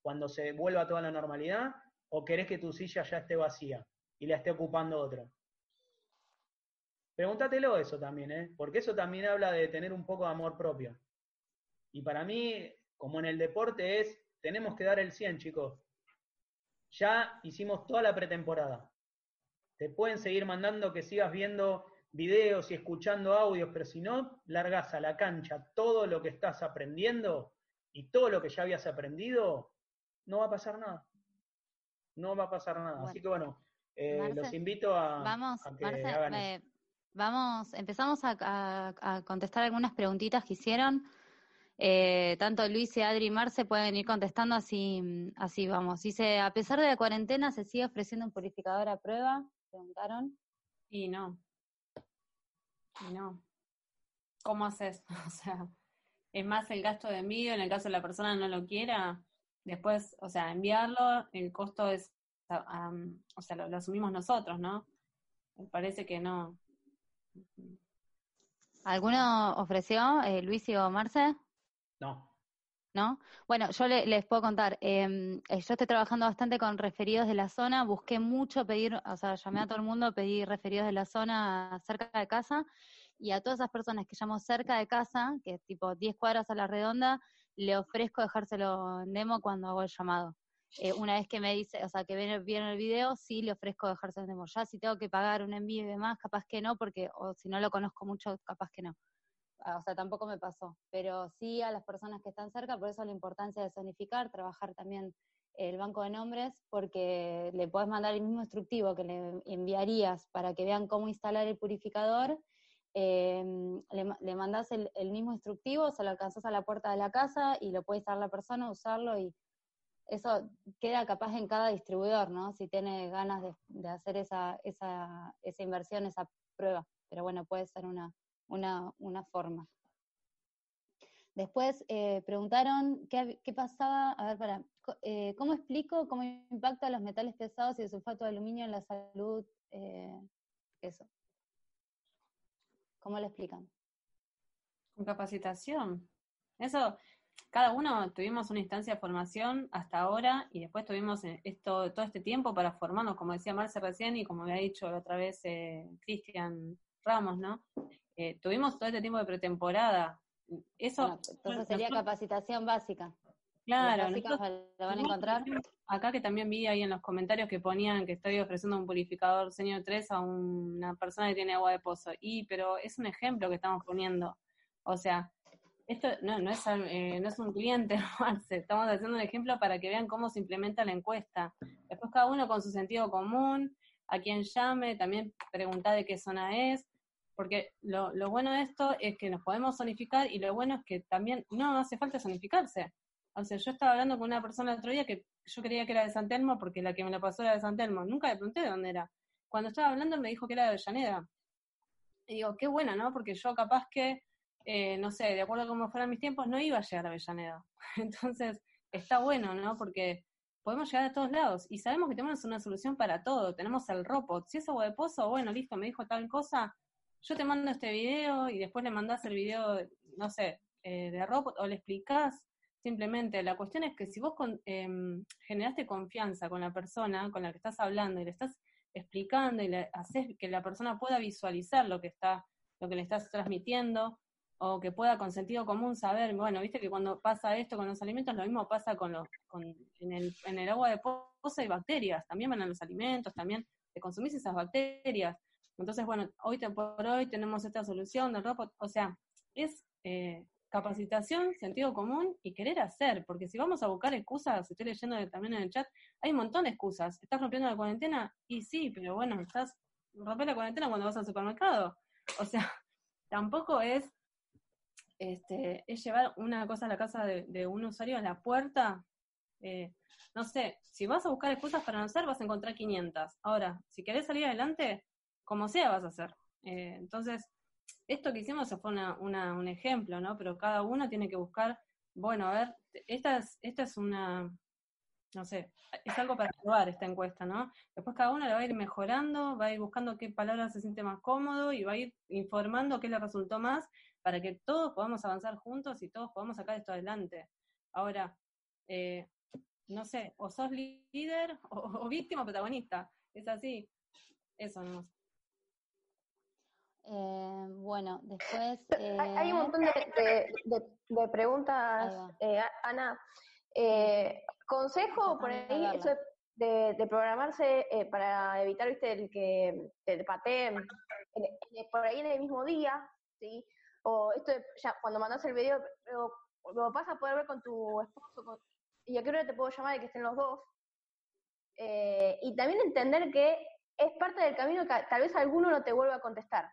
Cuando se vuelva toda la normalidad? ¿O querés que tu silla ya esté vacía y la esté ocupando otro? Pregúntatelo eso también, ¿eh? Porque eso también habla de tener un poco de amor propio. Y para mí, como en el deporte, es, tenemos que dar el 100, chicos. Ya hicimos toda la pretemporada. Te pueden seguir mandando que sigas viendo videos y escuchando audios, pero si no, largas a la cancha todo lo que estás aprendiendo y todo lo que ya habías aprendido, no va a pasar nada. No va a pasar nada. Así que bueno, eh, los invito a, vamos, que Vamos, empezamos a, contestar algunas preguntitas que hicieron. Eh, tanto Luis y Adri y Marce pueden ir contestando así, así vamos. Dice, a pesar de la cuarentena, ¿se sigue ofreciendo un purificador a prueba? preguntaron. Y no. Y no. ¿Cómo haces? O sea, es más el gasto de envío en el caso de la persona no lo quiera. Después, o sea, enviarlo, el costo es, o sea, lo, asumimos nosotros, ¿no? Me parece que no. ¿Alguno ofreció, eh, Luis y o Marce? No. ¿no? Bueno, yo les puedo contar, em, eh, yo estoy trabajando bastante con referidos de la zona, busqué mucho pedir, o sea, llamé a todo el mundo, pedí referidos de la zona cerca de casa, y a todas esas personas que llamo cerca de casa, que es tipo 10 cuadras a la redonda, le ofrezco dejárselo en demo cuando hago el llamado. Eh, una vez que me dice, o sea, que vieron el video, sí le ofrezco dejarse en demo. Ya si tengo que pagar un envío y demás, capaz que no, porque, o si no lo conozco mucho, capaz que no. Ah, o sea, tampoco me pasó, pero sí a las personas que están cerca, por eso la importancia de zonificar, trabajar también el banco de nombres, porque le puedes mandar el mismo instructivo que le enviarías para que vean cómo instalar el purificador, em, le, le mandas el, mismo instructivo, se lo alcanzas a la puerta de la casa y lo puede instalar la persona, usarlo y eso queda capaz en cada distribuidor, ¿no? Si tiene ganas de, hacer esa, esa, esa inversión, esa prueba. Pero bueno, puede ser una, una, una forma. Después eh, preguntaron qué, qué, pasaba, a ver, para, eh, ¿cómo explico cómo impacta los metales pesados y el sulfato de aluminio en la salud? Eh, eso. ¿Cómo lo explican? Con capacitación. Eso, cada uno tuvimos una instancia de formación hasta ahora y después tuvimos esto, todo este tiempo para formarnos, como decía Marce recién y como había dicho otra vez Cristian Ramos, ¿no? Eh, tuvimos todo este tiempo de pretemporada. Eso. entonces sería capacitación básica. Claro, lo van a encontrar. Acá que también vi ahí en los comentarios que ponían que estoy ofreciendo un purificador señor 3 a una persona que tiene agua de pozo. Y, pero es un ejemplo que estamos poniendo. O sea, esto no, no, es, eh, no es un cliente, estamos haciendo un ejemplo para que vean cómo se implementa la encuesta. Después cada uno con su sentido común, a quien llame, también pregunta de qué zona es, porque lo, lo bueno de esto es que nos podemos zonificar y lo bueno es que también no hace falta zonificarse. O sea, yo estaba hablando con una persona el otro día que yo creía que era de San Telmo porque la que me la pasó era de San Telmo. Nunca le pregunté de dónde era. Cuando estaba hablando me dijo que era de Avellaneda. Y digo, qué buena, ¿no? Porque yo capaz que, eh, no sé, de acuerdo a cómo fueran mis tiempos, no iba a llegar a Avellaneda. Entonces, está bueno, ¿no? Porque podemos llegar a todos lados y sabemos que tenemos una solución para todo. Tenemos el robot. Si es agua de pozo, bueno, listo, me dijo tal cosa, yo te mando este video y después le mandás el video, no sé, eh, de robot o le explicás Simplemente, la cuestión es que si vos em, generaste confianza con la persona con la que estás hablando y le estás explicando y le haces que la persona pueda visualizar lo que está, lo que le estás transmitiendo, o que pueda con sentido común saber, bueno, viste que cuando pasa esto con los alimentos, lo mismo pasa con los, con, en, el, en el agua de pozo hay bacterias, también van a los alimentos, también te consumís esas bacterias. Entonces, bueno, hoy por hoy tenemos esta solución del robot, o sea, es eh, capacitación, sentido común y querer hacer, porque si vamos a buscar excusas, estoy leyendo también en el chat, hay un montón de excusas. ¿Estás rompiendo la cuarentena? Y sí, pero bueno, estás rompiendo la cuarentena cuando vas al supermercado. O sea, tampoco es este, es llevar una cosa a la casa de, un usuario a la puerta. Eh, no sé, si vas a buscar excusas para no hacer, vas a encontrar 500. Ahora, si querés salir adelante, como sea vas a hacer. Eh, entonces, esto que hicimos fue una, un ejemplo, ¿no? Pero cada uno tiene que buscar, bueno, a ver, esta es, esta es una, no sé, es algo para probar esta encuesta, ¿no? Después cada uno le va a ir mejorando, va a ir buscando qué palabras se siente más cómodo y va a ir informando qué le resultó más para que todos podamos avanzar juntos y todos podamos sacar esto adelante. Ahora, eh, no sé, o sos líder o, víctima o protagonista, es así, eso no. Eh, bueno, después... Hay un eh, montón de, preguntas, eh, Ana. consejo por ahí, eso de, programarse para evitar, viste, el que te pateen por ahí en el mismo día, ¿sí? O esto ya cuando mandas el video, lo, vas a poder ver con tu esposo, y a qué hora te puedo llamar y que estén los dos. y también entender que es parte del camino que tal vez alguno no te vuelva a contestar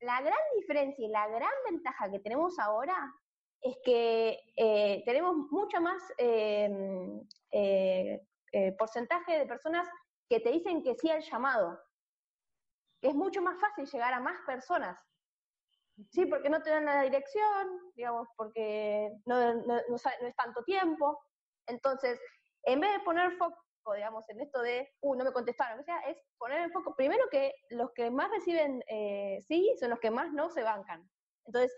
la gran diferencia y la gran ventaja que tenemos ahora es que eh, tenemos mucho más eh, eh, porcentaje de personas que te dicen que sí al llamado. Es mucho más fácil llegar a más personas. Sí, porque no te dan la dirección, digamos, porque no, no es tanto tiempo. Entonces, en vez de poner foco digamos, en esto de, uh, no me contestaron, o sea, es poner en foco, primero que los que más reciben eh, sí son los que más no se bancan. Entonces,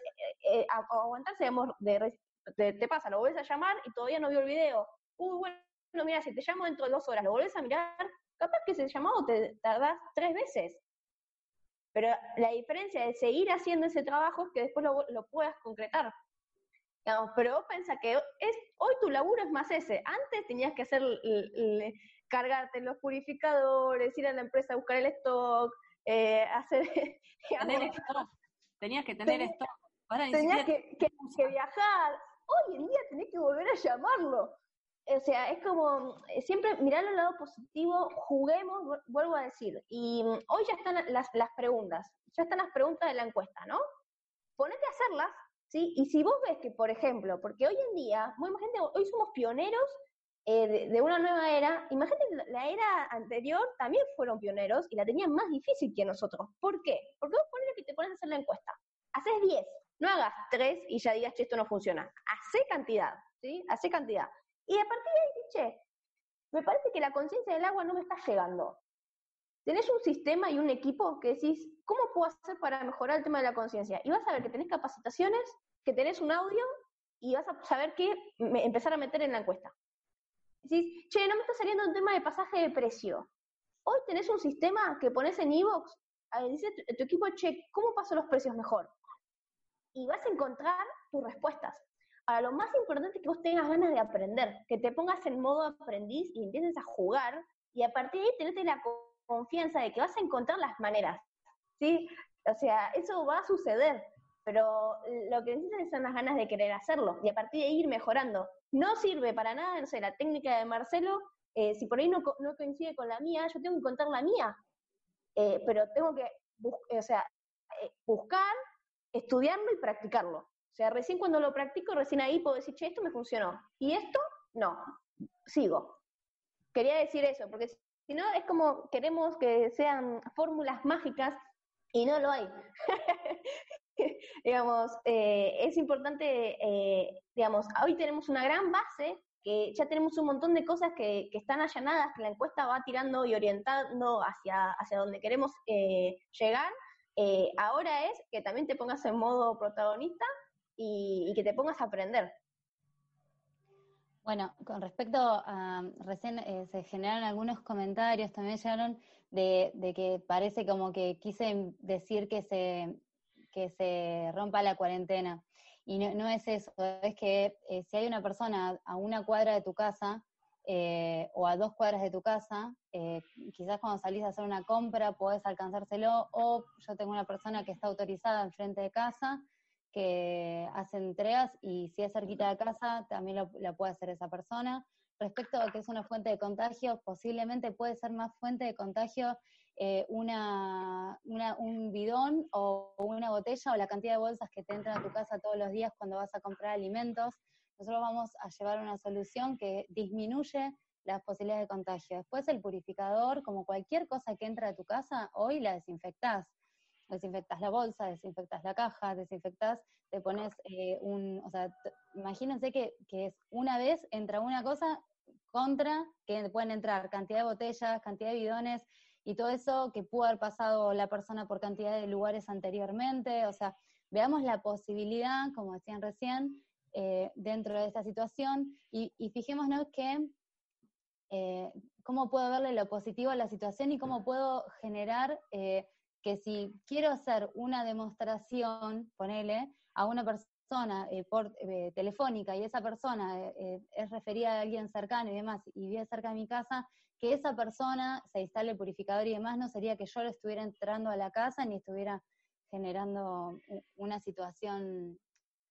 eh, eh aguantarse, digamos, de, te pasa, lo vuelves a llamar y todavía no vio el video. Uh, bueno, mira, si te llamo dentro de dos horas, lo volvés a mirar, capaz que ese llamado te tardás tres veces. Pero la diferencia de seguir haciendo ese trabajo es que después lo, lo puedas concretar pero vos pensás que es, hoy tu laburo es más ese. Antes tenías que hacer, cargarte los purificadores, ir a la empresa a buscar el stock, eh, hacer... Tenías que tener stock. tenías que, viajar. Hoy en día tenés que volver a llamarlo. O sea, es como, eh, siempre mirar el lado positivo, juguemos, vuelvo a decir. Y mm, hoy ya están las, preguntas, ya están las preguntas de la encuesta, ¿no? Ponete a hacerlas ¿sí? Y si vos ves que, por ejemplo, porque hoy en día, imagínate, hoy somos pioneros eh, de, una nueva era, imagínate, la era anterior también fueron pioneros y la tenían más difícil que nosotros. ¿Por qué? Porque vos pones que te pones a hacer la encuesta, haces 10, no hagas 3 y ya digas, che, esto no funciona. Hacé cantidad, ¿sí? Hacé cantidad. Y a partir de ahí, che, me parece que la conciencia del agua no me está llegando. Tenés un sistema y un equipo que decís, ¿cómo puedo hacer para mejorar el tema de la conciencia? Y vas a ver que tenés capacitaciones, que tenés un audio y vas a saber qué empezar a meter en la encuesta. Decís, che, no me está saliendo un tema de pasaje de precio. Hoy tenés un sistema que pones en Evox, dice tu equipo, che, ¿cómo paso los precios mejor? Y vas a encontrar tus respuestas. Ahora, lo más importante es que vos tengas ganas de aprender, que te pongas en modo aprendiz y empieces a jugar, y a partir de ahí tenés la confianza de que vas a encontrar las maneras, ¿sí? O sea, eso va a suceder, pero lo que necesitan son las ganas de querer hacerlo y a partir de ir mejorando. No sirve para nada, no sé, la técnica de Marcelo, eh, si por ahí no, no, coincide con la mía, yo tengo que contar la mía, eh, pero tengo que o sea, eh, buscar, estudiarlo y practicarlo. O sea, recién cuando lo practico, recién ahí puedo decir, che, esto me funcionó. Y esto, no, sigo. Quería decir eso, porque si no, es como queremos que sean fórmulas mágicas y no lo hay. digamos, eh, es importante, eh, digamos, hoy tenemos una gran base, que ya tenemos un montón de cosas que, están allanadas, que la encuesta va tirando y orientando hacia, hacia donde queremos eh, llegar. ahora es que también te pongas en modo protagonista y, que te pongas a aprender. Bueno, con respecto a, recién se generaron algunos comentarios, también llegaron de, que parece como que quise decir que se, que se rompa la cuarentena. Y no, es eso, es que eh, si hay una persona a una cuadra de tu casa eh, o a dos cuadras de tu casa, eh, quizás cuando salís a hacer una compra podés alcanzárselo, o yo tengo una persona que está autorizada enfrente de casa que hace entregas y si es cerquita de casa también lo, la puede hacer esa persona. Respecto a que es una fuente de contagio, posiblemente puede ser más fuente de contagio eh, una, un bidón o una botella o la cantidad de bolsas que te entran a tu casa todos los días cuando vas a comprar alimentos. Nosotros vamos a llevar una solución que disminuye las posibilidades de contagio. Después el purificador, como cualquier cosa que entra a tu casa, hoy la desinfectás. Desinfectas la bolsa, desinfectas la caja, desinfectas, te pones eh, un, o sea, imagínense que, que es una vez entra una cosa, contra, que pueden entrar cantidad de botellas, cantidad de bidones y todo eso que pudo haber pasado la persona por cantidad de lugares anteriormente. O sea, veamos la posibilidad, como decían recién, eh, dentro de esta situación y, fijémonos que eh, cómo puedo verle lo positivo a la situación y cómo puedo generar que si quiero hacer una demostración, ponele, a una persona eh, por eh, telefónica y esa persona eh, es referida a alguien cercano y demás y vive cerca de mi casa, que esa persona se instale el purificador y demás, no sería que yo le estuviera entrando a la casa ni estuviera generando una situación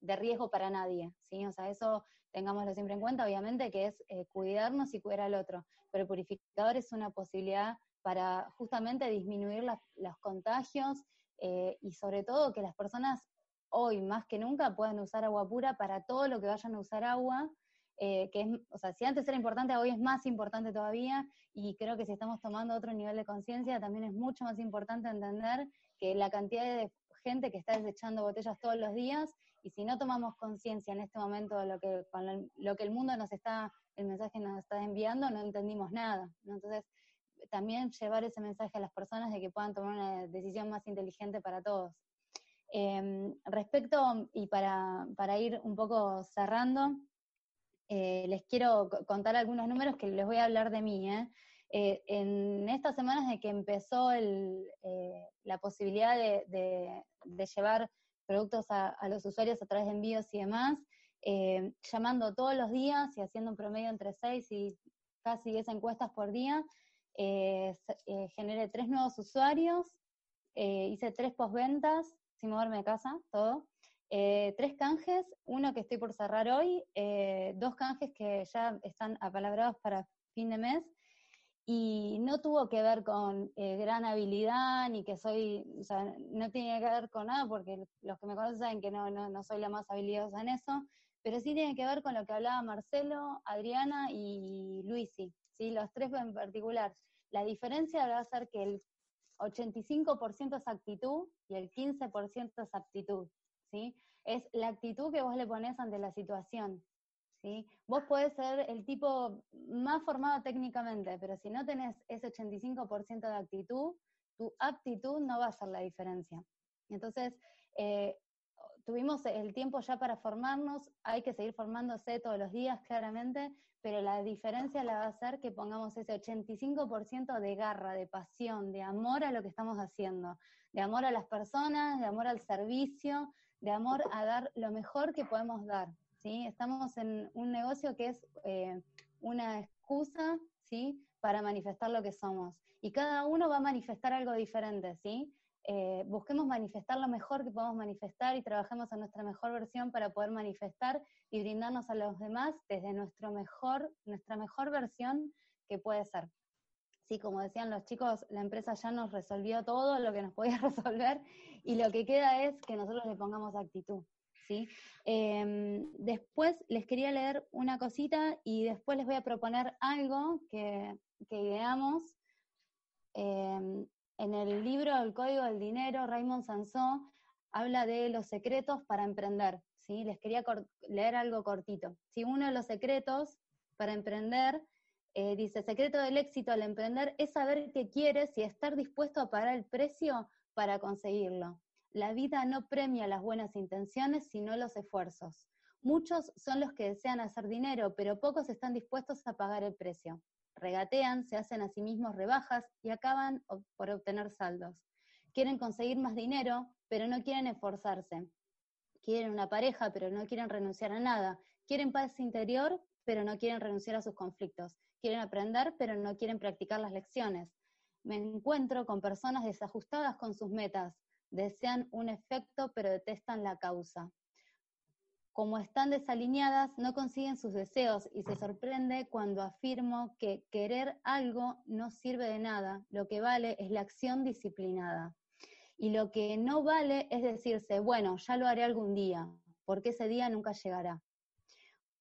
de riesgo para nadie, ¿sí? O sea, eso tengámoslo siempre en cuenta, obviamente, que es cuidarnos y cuidar al otro, pero el purificador es una posibilidad para justamente disminuir los contagios y sobre todo que las personas hoy más que nunca puedan usar agua pura para todo lo que vayan a usar agua, eh, que es, o sea, si antes era importante, hoy es más importante todavía, y creo que si estamos tomando otro nivel de conciencia, también es mucho más importante entender que la cantidad de gente que está desechando botellas todos los días, y si no tomamos conciencia en este momento de lo que, con lo, que el mundo nos está, el mensaje nos está enviando, no entendimos nada. Entonces, también llevar ese mensaje a las personas de que puedan tomar una decisión más inteligente para todos. Em, respecto, y para, ir un poco cerrando, eh, les quiero contar algunos números que les voy a hablar de mí. ¿eh? Eh, en estas semanas de que empezó la posibilidad de, llevar productos a, los usuarios a través de envíos y demás, llamando todos los días y haciendo un promedio entre 6 y casi 10 encuestas por día, generé tres nuevos usuarios, hice tres postventas, sin moverme de casa, todo. Eh, tres canjes, uno que estoy por cerrar hoy, eh, dos canjes que ya están apalabrados para fin de mes, y no tuvo que ver con eh, gran habilidad, ni que soy, o sea, no tiene que ver con nada, porque los que me conocen saben que no, no, no soy la más habilidosa en eso, pero sí tiene que ver con lo que hablaba Marcelo, Adriana y Luisi, ¿sí? los tres en particular. La diferencia va a ser que el 85% es actitud y el 15% es aptitud, ¿sí? Es la actitud que vos le pones ante la situación, ¿sí? Vos podés ser el tipo más formado técnicamente, pero si no tenés ese 85% de actitud, tu aptitud no va a ser la diferencia. Entonces, eh, tuvimos el tiempo ya para formarnos, hay que seguir formándose todos los días, claramente, pero la diferencia la va a ser que pongamos ese 85% de garra, de pasión, de amor a lo que estamos haciendo, de amor a las personas, de amor al servicio, de amor a dar lo mejor que podemos dar. ¿sí? Estamos en un negocio que es eh, una excusa ¿sí? para manifestar lo que somos. Y cada uno va a manifestar algo diferente, ¿sí? Eh, busquemos manifestar lo mejor que podemos manifestar y trabajemos en nuestra mejor versión para poder manifestar y brindarnos a los demás desde nuestro mejor, nuestra mejor versión que puede ser. Sí, como decían los chicos, la empresa ya nos resolvió todo lo que nos podía resolver y lo que queda es que nosotros le pongamos actitud. ¿sí? Em, después les quería leer una cosita y después les voy a proponer algo que, que ideamos. Em, en el libro El Código del Dinero, Raymond Sansó habla de los secretos para emprender. ¿sí? Les quería leer algo cortito. Si Uno de los secretos para emprender, eh, dice, secreto del éxito al emprender es saber qué quieres y estar dispuesto a pagar el precio para conseguirlo. La vida no premia las buenas intenciones, sino los esfuerzos. Muchos son los que desean hacer dinero, pero pocos están dispuestos a pagar el precio. Regatean, se hacen a sí mismos rebajas y acaban por obtener saldos. Quieren conseguir más dinero, pero no quieren esforzarse. Quieren una pareja, pero no quieren renunciar a nada. Quieren paz interior, pero no quieren renunciar a sus conflictos. Quieren aprender, pero no quieren practicar las lecciones. Me encuentro con personas desajustadas con sus metas, desean un efecto pero detestan la causa. Como están desalineadas, no consiguen sus deseos y se sorprende cuando afirmo que querer algo no sirve de nada, lo que vale es la acción disciplinada. Y lo que no vale es decirse, bueno, ya lo haré algún día, porque ese día nunca llegará.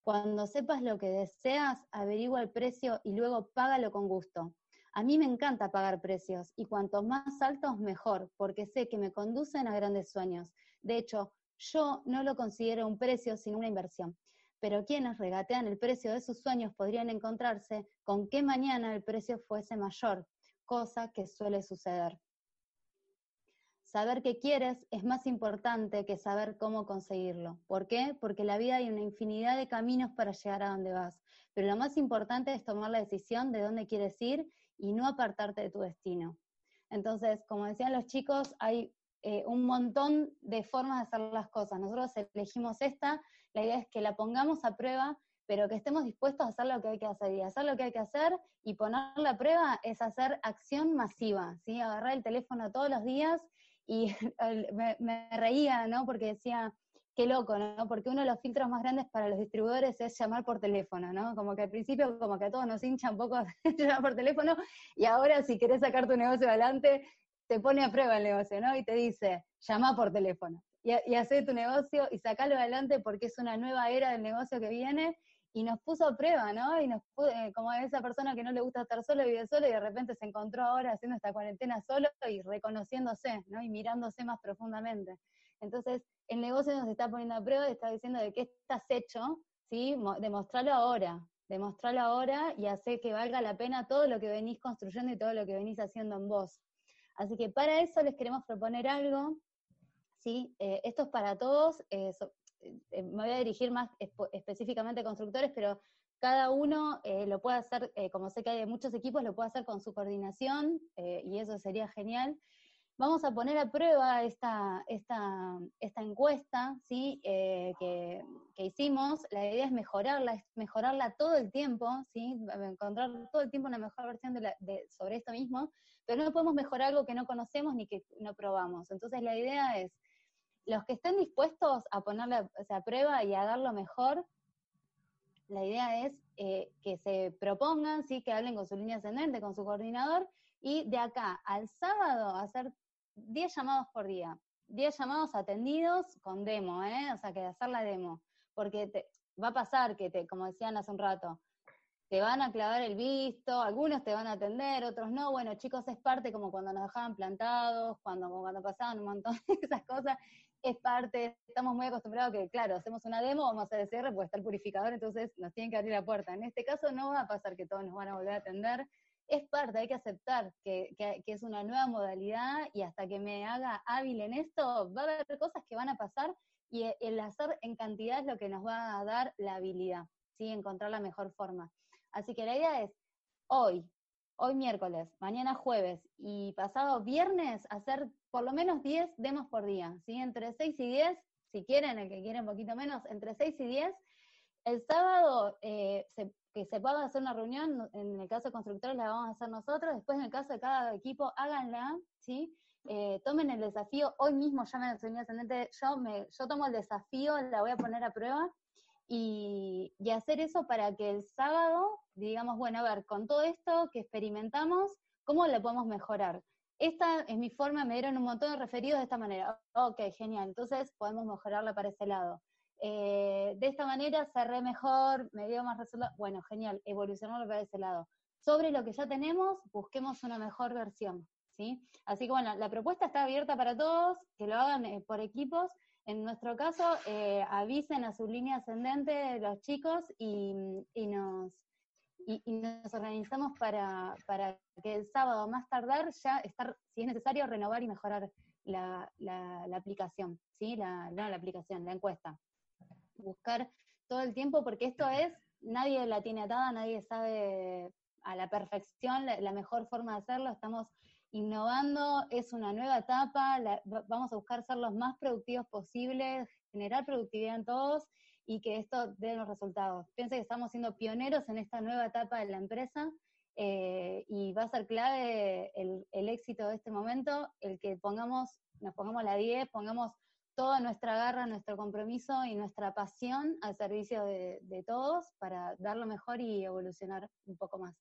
Cuando sepas lo que deseas, averigua el precio y luego págalo con gusto. A mí me encanta pagar precios y cuanto más altos mejor, porque sé que me conducen a grandes sueños. De hecho, yo no lo considero un precio sino una inversión. Pero quienes regatean el precio de sus sueños podrían encontrarse con que mañana el precio fuese mayor, cosa que suele suceder. Saber qué quieres es más importante que saber cómo conseguirlo. ¿Por qué? Porque en la vida hay una infinidad de caminos para llegar a donde vas. Pero lo más importante es tomar la decisión de dónde quieres ir y no apartarte de tu destino. Entonces, como decían los chicos, hay eh, un montón de formas de hacer las cosas. Nosotros elegimos esta, la idea es que la pongamos a prueba, pero que estemos dispuestos a hacer lo que hay que hacer. Y hacer lo que hay que hacer y ponerla a prueba es hacer acción masiva, ¿sí? Agarrar el teléfono todos los días y me, reía, ¿no? Porque decía, qué loco, ¿no? Porque uno de los filtros más grandes para los distribuidores es llamar por teléfono, ¿no? Como que al principio como que a todos nos hincha un poco llamar por teléfono y ahora si querés sacar tu negocio adelante, te pone a prueba el negocio, ¿no? Y te dice, llama por teléfono. Y, y tu negocio y sacalo adelante porque es una nueva era del negocio que viene y nos puso a prueba, ¿no? Y nos eh, como esa persona que no le gusta estar solo, vive solo y de repente se encontró ahora haciendo esta cuarentena solo y reconociéndose, ¿no? Y mirándose más profundamente. Entonces, el negocio nos está poniendo a prueba y está diciendo de qué estás hecho, ¿sí? Demostrarlo ahora, demostrarlo ahora y hacer que valga la pena todo lo que venís construyendo y todo lo que venís haciendo en vos. Así que para eso les queremos proponer algo, ¿sí? Eh, esto es para todos, eh, eh, me voy a dirigir más específicamente a constructores, pero cada uno lo puede hacer, como sé que hay muchos equipos, lo puede hacer con su coordinación y eso sería genial. Vamos a poner a prueba esta, esta, esta encuesta ¿sí? Eh, que, hicimos. La idea es mejorarla, es mejorarla todo el tiempo, ¿sí? encontrar todo el tiempo una mejor versión de sobre esto mismo, pero no podemos mejorar algo que no conocemos ni que no probamos. Entonces la idea es, los que estén dispuestos a ponerla a prueba y a dar lo mejor, la idea es eh, que se propongan, ¿sí? que hablen con su línea ascendente, con su coordinador, y de acá al sábado hacer 10 llamados por día, 10 llamados atendidos con demo, ¿eh? O sea, que hacer la demo, porque va a pasar que, te, como decían hace un rato, te van a clavar el visto, algunos te van a atender, otros no. Bueno, chicos, es parte como cuando nos dejaban plantados, cuando, cuando pasaban un montón de esas cosas, es parte, estamos muy acostumbrados que, claro, hacemos una demo, vamos a hacer cierre, porque está el purificador, entonces nos tienen que abrir la puerta. En este caso no va a pasar que todos nos van a volver a atender, es parte, hay que aceptar que, es una nueva modalidad y hasta que me haga hábil en esto, va a haber cosas que van a pasar y el hacer en cantidad es lo que nos va a dar la habilidad, ¿sí? encontrar la mejor forma. Así que la idea es hoy, hoy miércoles, mañana jueves y pasado viernes, hacer por lo menos 10 demos por día, ¿sí? entre 6 y 10, si quieren, el que quiere un poquito menos, entre 6 y 10. El sábado eh, se que se pueda hacer una reunión, en el caso de constructores la vamos a hacer nosotros, después en el caso de cada equipo, háganla, ¿sí? Eh, tomen el desafío, hoy mismo ya me enseñé ascendente, yo, me, yo tomo el desafío, la voy a poner a prueba, y, y, hacer eso para que el sábado digamos, bueno, a ver, con todo esto que experimentamos, ¿cómo lo podemos mejorar? Esta es mi forma, me dieron un montón de referidos de esta manera. Ok, genial, entonces podemos mejorarla para ese lado. Eh, de esta manera cerré mejor, me dio más resultados. Bueno, genial, evolucionarlo para ese lado. Sobre lo que ya tenemos, busquemos una mejor versión. ¿sí? Así que bueno, la propuesta está abierta para todos, que lo hagan eh, por equipos. En nuestro caso, eh, avisen a su línea ascendente los chicos y, nos, y, nos organizamos para, para, que el sábado más tardar ya estar, si es necesario, renovar y mejorar la, la, aplicación, ¿sí? La, no la aplicación, la encuesta. Buscar todo el tiempo, porque esto es, nadie la tiene atada, nadie sabe a la perfección la mejor forma de hacerlo, estamos innovando, es una nueva etapa, vamos a buscar ser los más productivos posibles, generar productividad en todos y que esto dé los resultados. Piensa que estamos siendo pioneros en esta nueva etapa de la empresa eh, y va a ser clave el, éxito de este momento, el que pongamos, nos pongamos la 10, pongamos toda nuestra garra, nuestro compromiso y nuestra pasión al servicio de, de todos para dar lo mejor y evolucionar un poco más.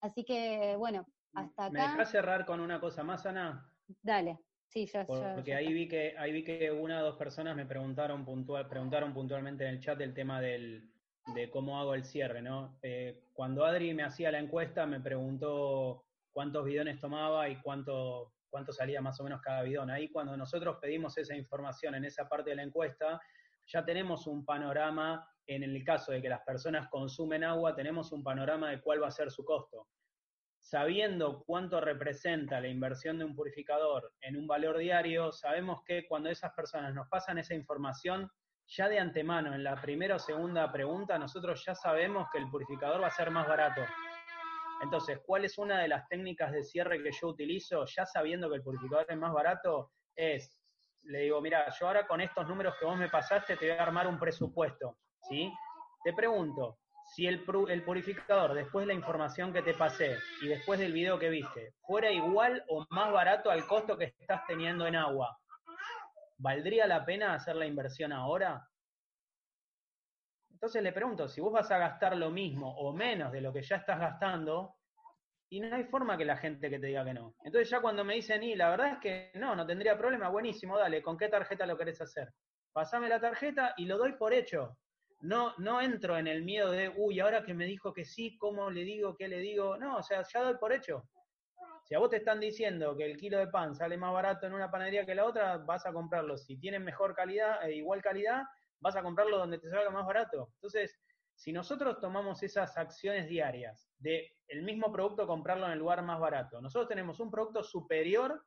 Así que, bueno, hasta acá. ¿Me dejas cerrar con una cosa más, Ana? Dale. Sí, ya, Porque ahí vi que ahí vi que una o dos personas me preguntaron puntual, preguntaron puntualmente en el chat el tema del, de cómo hago el cierre, ¿no? Eh, cuando Adri me hacía la encuesta me preguntó cuántos bidones tomaba y cuánto, cuánto salía más o menos cada bidón. Ahí cuando nosotros pedimos esa información en esa parte de la encuesta, ya tenemos un panorama, en el caso de que las personas consumen agua, tenemos un panorama de cuál va a ser su costo sabiendo cuánto representa la inversión de un purificador en un valor diario, sabemos que cuando esas personas nos pasan esa información, ya de antemano, en la primera o segunda pregunta, nosotros ya sabemos que el purificador va a ser más barato. Entonces, ¿cuál es una de las técnicas de cierre que yo utilizo, ya sabiendo que el purificador es más barato? Es, le digo, mira, yo ahora con estos números que vos me pasaste te voy a armar un presupuesto, ¿sí? Te pregunto, si el, purificador, después de la información que te pasé y después del video que viste, fuera igual o más barato al costo que estás teniendo en agua, ¿valdría la pena hacer la inversión ahora? Entonces le pregunto, si vos vas a gastar lo mismo o menos de lo que ya estás gastando, y no hay forma que la gente que te diga que no. Entonces ya cuando me dicen, y la verdad es que no, no tendría problema, buenísimo, dale, ¿con qué tarjeta lo querés hacer? Pasame la tarjeta y lo doy por hecho no, no entro en el miedo de, uy, ahora que me dijo que sí, ¿cómo le digo, qué le digo? No, o sea, ya doy por hecho. Si a vos te están diciendo que el kilo de pan sale más barato en una panadería que la otra, vas a comprarlo. Si tienen mejor calidad, e igual calidad, vas a comprarlo donde te salga más barato. Entonces, si nosotros tomamos esas acciones diarias de el mismo producto comprarlo en el lugar más barato, nosotros tenemos un producto superior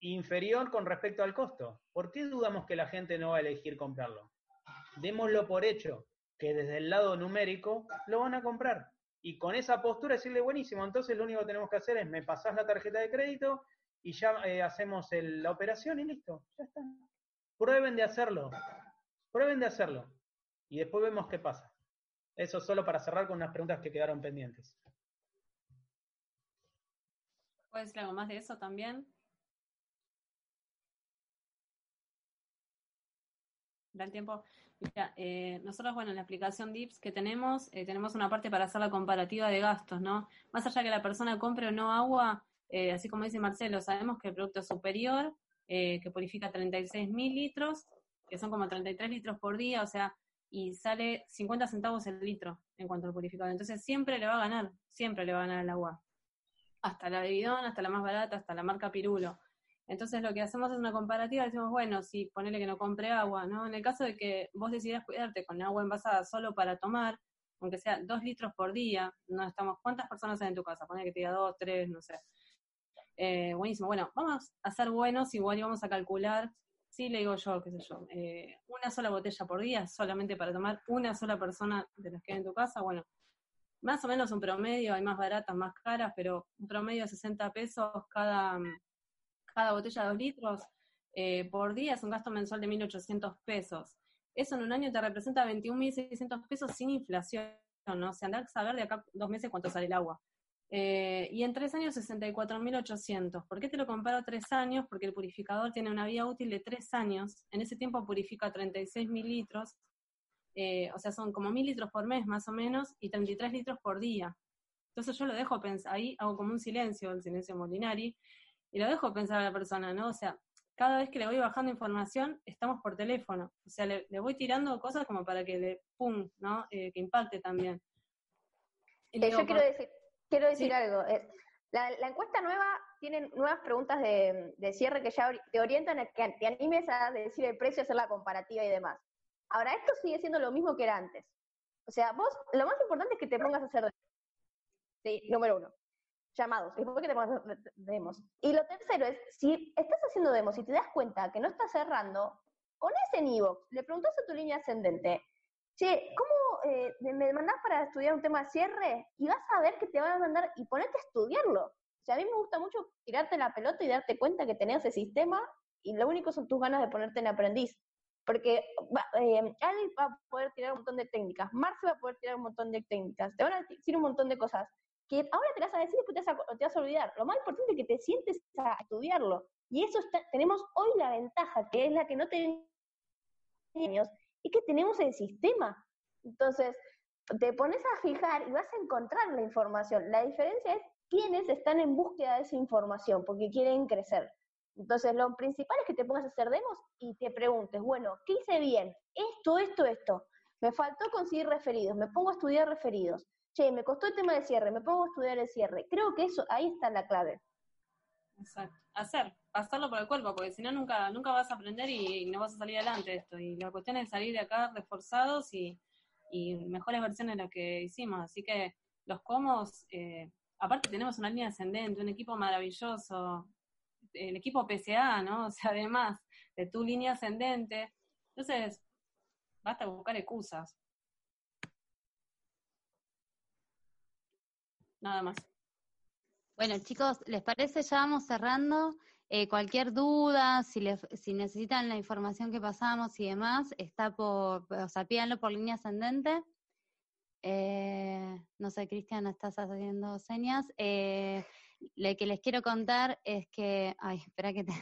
inferior con respecto al costo. ¿Por qué dudamos que la gente no va a elegir comprarlo? Démoslo por hecho, que desde el lado numérico lo van a comprar. Y con esa postura decirle, buenísimo, entonces lo único que tenemos que hacer es, me pasás la tarjeta de crédito y ya eh, hacemos la operación y listo, ya está. Prueben de hacerlo, prueben de hacerlo. Y después vemos qué pasa. Eso solo para cerrar con unas preguntas que quedaron pendientes. ¿Puedes decir algo más de eso también? Da el tiempo. Mira, eh, nosotros, bueno, en la aplicación DIPS que tenemos, eh, tenemos una parte para hacer la comparativa de gastos, ¿no? Más allá que la persona compre o no agua, eh, así como dice Marcelo, sabemos que el producto es superior, que purifica 36 mil litros, que son como 33 litros por día, o sea, y sale 50 centavos el litro en cuanto al purificador. Entonces siempre le va a ganar, siempre le va a ganar el agua. Hasta la de bidón, hasta la más barata, hasta la marca Pirulo. Entonces lo que hacemos es una comparativa, decimos, bueno, si ponele que no compre agua, ¿no? En el caso de que vos decidas cuidarte con agua envasada solo para tomar, aunque sea dos litros por día, no estamos, ¿cuántas personas hay en tu casa? Ponele que te diga dos, tres, no sé. Eh, buenísimo, bueno, vamos a ser buenos, igual y vamos a calcular, sí le digo yo, qué sé yo, eh, una sola botella por día, solamente para tomar una sola persona de las que hay en tu casa, bueno, más o menos un promedio, hay más baratas, más caras, pero un promedio de 60 pesos cada, cada botella de dos litros eh, por día es un gasto mensual de 1.800 pesos. Eso en un año te representa 21.600 pesos sin inflación. ¿no? O sea, andar a saber de acá dos meses cuánto sale el agua. Eh, y en tres años 64.800. ¿Por qué te lo comparo tres años? Porque el purificador tiene una vida útil de tres años. En ese tiempo purifica 36 mil litros. Eh, o sea, son como mil litros por mes más o menos y 33 litros por día. Entonces yo lo dejo pensar, ahí hago como un silencio, el silencio Molinari, y lo dejo pensar a la persona, ¿no? O sea, cada vez que le voy bajando información, estamos por teléfono. O sea, le, voy tirando cosas como para que le, pum, ¿no? Eh, que impacte también. yo quiero decir, quiero decir algo. La, encuesta nueva tiene nuevas preguntas de, cierre que ya te orientan a que te animes a decir el precio, hacer la comparativa y demás. Ahora, esto sigue siendo lo mismo que era antes. O sea, vos, lo más importante es que te pongas a hacer sí, número uno, llamados, después que te pongas a hacer demos. Y lo tercero es, si estás haciendo demos y te das cuenta que no estás cerrando, con ese Nivox, le preguntas a tu línea ascendente, che, ¿cómo eh, me mandás para estudiar un tema de cierre y vas a ver que te van a mandar y ponerte a estudiarlo. O sea, a mí me gusta mucho tirarte la pelota y darte cuenta que tenés ese sistema y lo único son tus ganas de ponerte en aprendiz. Porque eh, va a poder tirar un montón de técnicas, Marce va a poder tirar un montón de técnicas, te van a decir un montón de cosas que ahora te las vas a decir y después te vas a, olvidar. Lo más importante es que te sientes a estudiarlo. Y eso tenemos hoy la ventaja, que es la que no tenemos años, y que tenemos el sistema. Entonces, te pones a fijar y vas a encontrar la información. La diferencia es quiénes están en búsqueda de esa información porque quieren crecer. Entonces, lo principal es que te pongas a hacer demos y te preguntes, bueno, ¿qué hice bien? Esto, esto, esto. Me faltó conseguir referidos, me pongo a estudiar referidos. Che, me costó el tema de cierre, me pongo a estudiar el cierre. Creo que eso, ahí está la clave. Exacto. Hacer, pasarlo por el cuerpo, porque si no nunca, nunca vas a aprender y, no vas a salir adelante de esto. Y la cuestión es salir de acá reforzados y, y mejores versiones de lo que hicimos. Así que los comos, eh, aparte tenemos una línea ascendente, un equipo maravilloso, el equipo PCA, ¿no? O sea, además de tu línea ascendente. Entonces, basta buscar excusas. Nada más. Bueno, chicos, ¿les parece? Ya vamos cerrando. Eh, cualquier duda, si, si necesitan la información que pasamos y demás, está por, o sea, pídanlo por línea ascendente. Eh, no sé, Cristian, estás haciendo señas. Eh, lo que les quiero contar es que, ay, espera que te...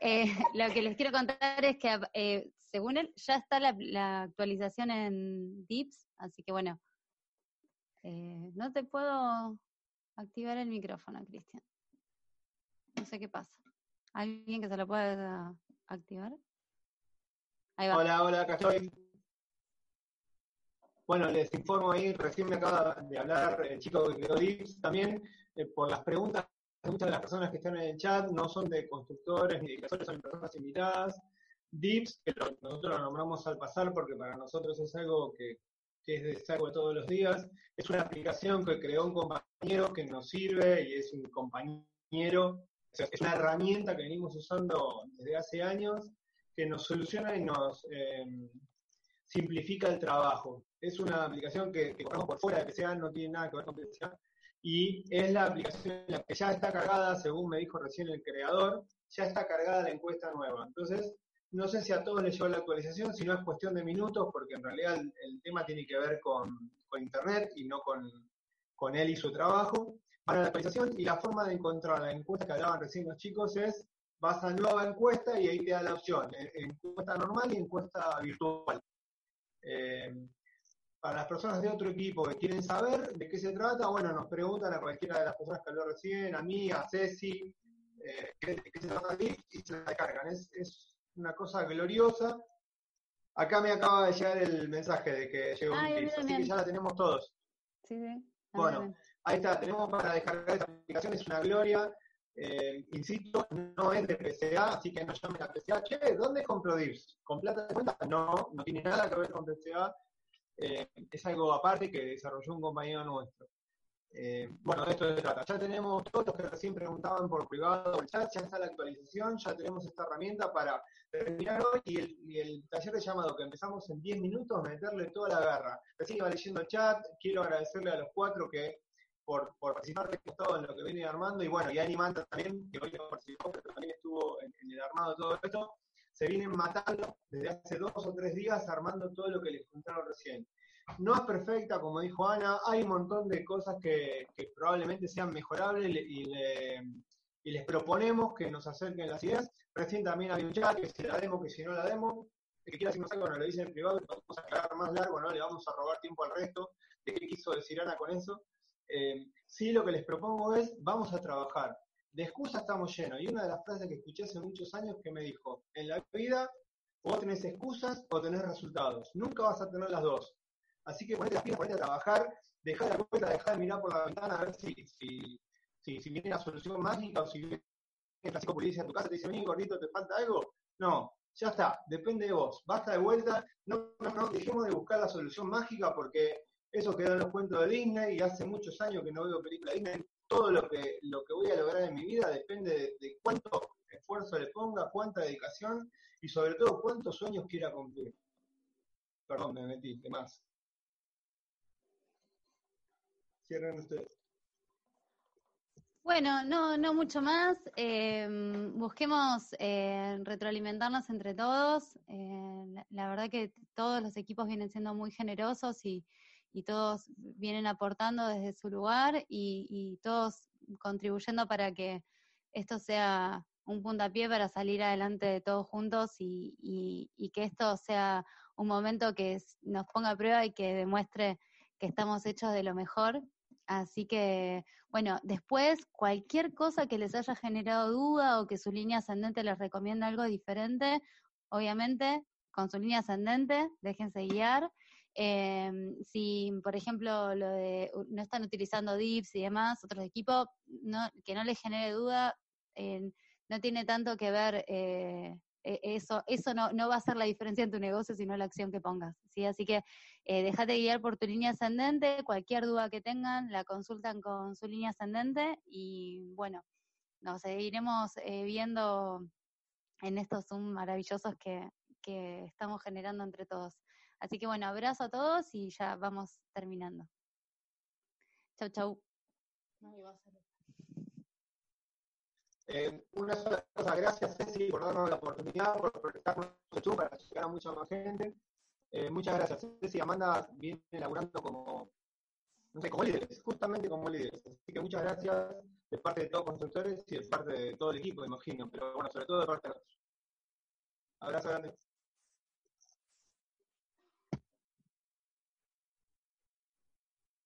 lo que les quiero contar es que, según él, ya está la actualización en DIPS, así que bueno, no te puedo activar el micrófono, Cristian. No sé qué pasa. ¿Alguien que se lo pueda activar? Hola, hola, acá estoy. Bueno, les informo ahí, recién me acaba de hablar el chico que creó DIPS también, eh, por las preguntas muchas de las personas que están en el chat no son de constructores ni de inversores, son personas invitadas. DIPS, que nosotros lo nombramos al pasar porque para nosotros es algo que, que es de saco todos los días, es una aplicación que creó un compañero que nos sirve y es un compañero es una herramienta que venimos usando desde hace años que nos soluciona y nos em, simplifica el trabajo. Es una aplicación que, que por fuera de PCA, no tiene nada que ver con PCA, y es la aplicación la que ya está cargada, según me dijo recién el creador, ya está cargada la encuesta nueva. Entonces, no sé si a todos les llegó la actualización, si no es cuestión de minutos, porque en realidad el, tema tiene que ver con, Internet y no con, con él y su trabajo para la actualización y la forma de encontrar la encuesta que hablaban recién los chicos es vas a nueva encuesta y ahí te da la opción, eh, encuesta normal y encuesta virtual. Eh, para las personas de otro equipo que quieren saber de qué se trata, bueno, nos preguntan a cualquiera de las personas que habló recién, a mí, a Ceci, eh, qué, se trata y se la descargan. Es, es, una cosa gloriosa. Acá me acaba de llegar el mensaje de que llegó un tips, así que ya la tenemos todos. Sí, sí. Bueno, Ahí está, tenemos para descargar esta aplicación, es una gloria. Eh, insisto, no es de PCA, así que no llamen a PCA. Che, ¿dónde compro DIVS? ¿Con plata de cuenta? No, no tiene nada que ver con PCA. Eh, es algo aparte que desarrolló un compañero nuestro. Eh, bueno, de esto se trata. Ya tenemos todos los que recién preguntaban por privado el chat, ya está la actualización, ya tenemos esta herramienta para terminar hoy y el, y el taller de llamado que empezamos en 10 minutos, meterle toda la garra. Recién iba leyendo el chat, quiero agradecerle a los cuatro que por, por participar de todo en lo que viene armando, y bueno, y Animanta también, que hoy no participó, pero también estuvo en, el armado de todo esto, se vienen matando desde hace dos o tres días armando todo lo que les contaron recién. no es perfecta, como dijo Ana, hay un montón de cosas que, probablemente sean mejorables y, les proponemos que nos acerquen las ideas. Recién también hay un chat, que si la demo, que si no la demo, el que quiera decirnos algo nos lo dice en privado, vamos a quedar más largo, no le vamos a robar tiempo al resto de qué quiso decir Ana con eso. Eh, sí, lo que les propongo es, vamos a trabajar. De excusas estamos llenos. Y una de las frases que escuché hace muchos años que me dijo, en la vida o tenés excusas o tenés resultados. Nunca vas a tener las dos. Así que ponete las pilas, ponete a trabajar, dejá de la vuelta, dejá de mirar por la ventana a ver si, si, si, viene la solución mágica o si viene Francisco Pulicia a tu casa y te dice, vení gordito, ¿te falta algo? No, ya está, depende de vos. Basta de vuelta, no, no, no, dejemos de buscar la solución mágica porque eso quedó en los cuentos de Disney y hace muchos años que no veo películas de Disney. Todo lo que, lo que voy a lograr en mi vida depende de cuánto esfuerzo le ponga, cuánta dedicación y sobre todo cuántos sueños quiera cumplir. Perdón, me metí, ¿qué más? Cierren ustedes. Bueno, no, no mucho más. Em, busquemos eh, retroalimentarnos entre todos. Eh, la, verdad que todos los equipos vienen siendo muy generosos y, todos vienen aportando desde su lugar y, todos contribuyendo para que esto sea un puntapié para salir adelante de todos juntos y, y que esto sea un momento que nos ponga a prueba y que demuestre que estamos hechos de lo mejor Así que, bueno, después cualquier cosa que les haya generado duda o que su línea ascendente les recomienda algo diferente, obviamente con su línea ascendente, déjense guiar. Em, si, por ejemplo, lo de, no están utilizando dips y demás, otros equipos, que no les genere duda, no tiene tanto que ver eh, e, eso, eso no, no, va a ser la diferencia en tu negocio, sino la acción que pongas. ¿sí? Así que eh, déjate guiar por tu línea ascendente, cualquier duda que tengan, la consultan con su línea ascendente y bueno, nos seguiremos eh, viendo en estos Zoom maravillosos que, que estamos generando entre todos. Así que bueno, abrazo a todos y ya vamos terminando. Chau, chau. Eh, una sola cosa, gracias Ceci por darnos la oportunidad, por prestarnos YouTube para llegar a mucha más gente. Eh, muchas gracias. Ceci Amanda viene elaborando como, no sé, como líderes, justamente como líderes. Así que muchas gracias de parte de todos los constructores y de parte de todo el equipo, imagino, pero bueno, sobre todo de parte de nosotros. Abrazo grande.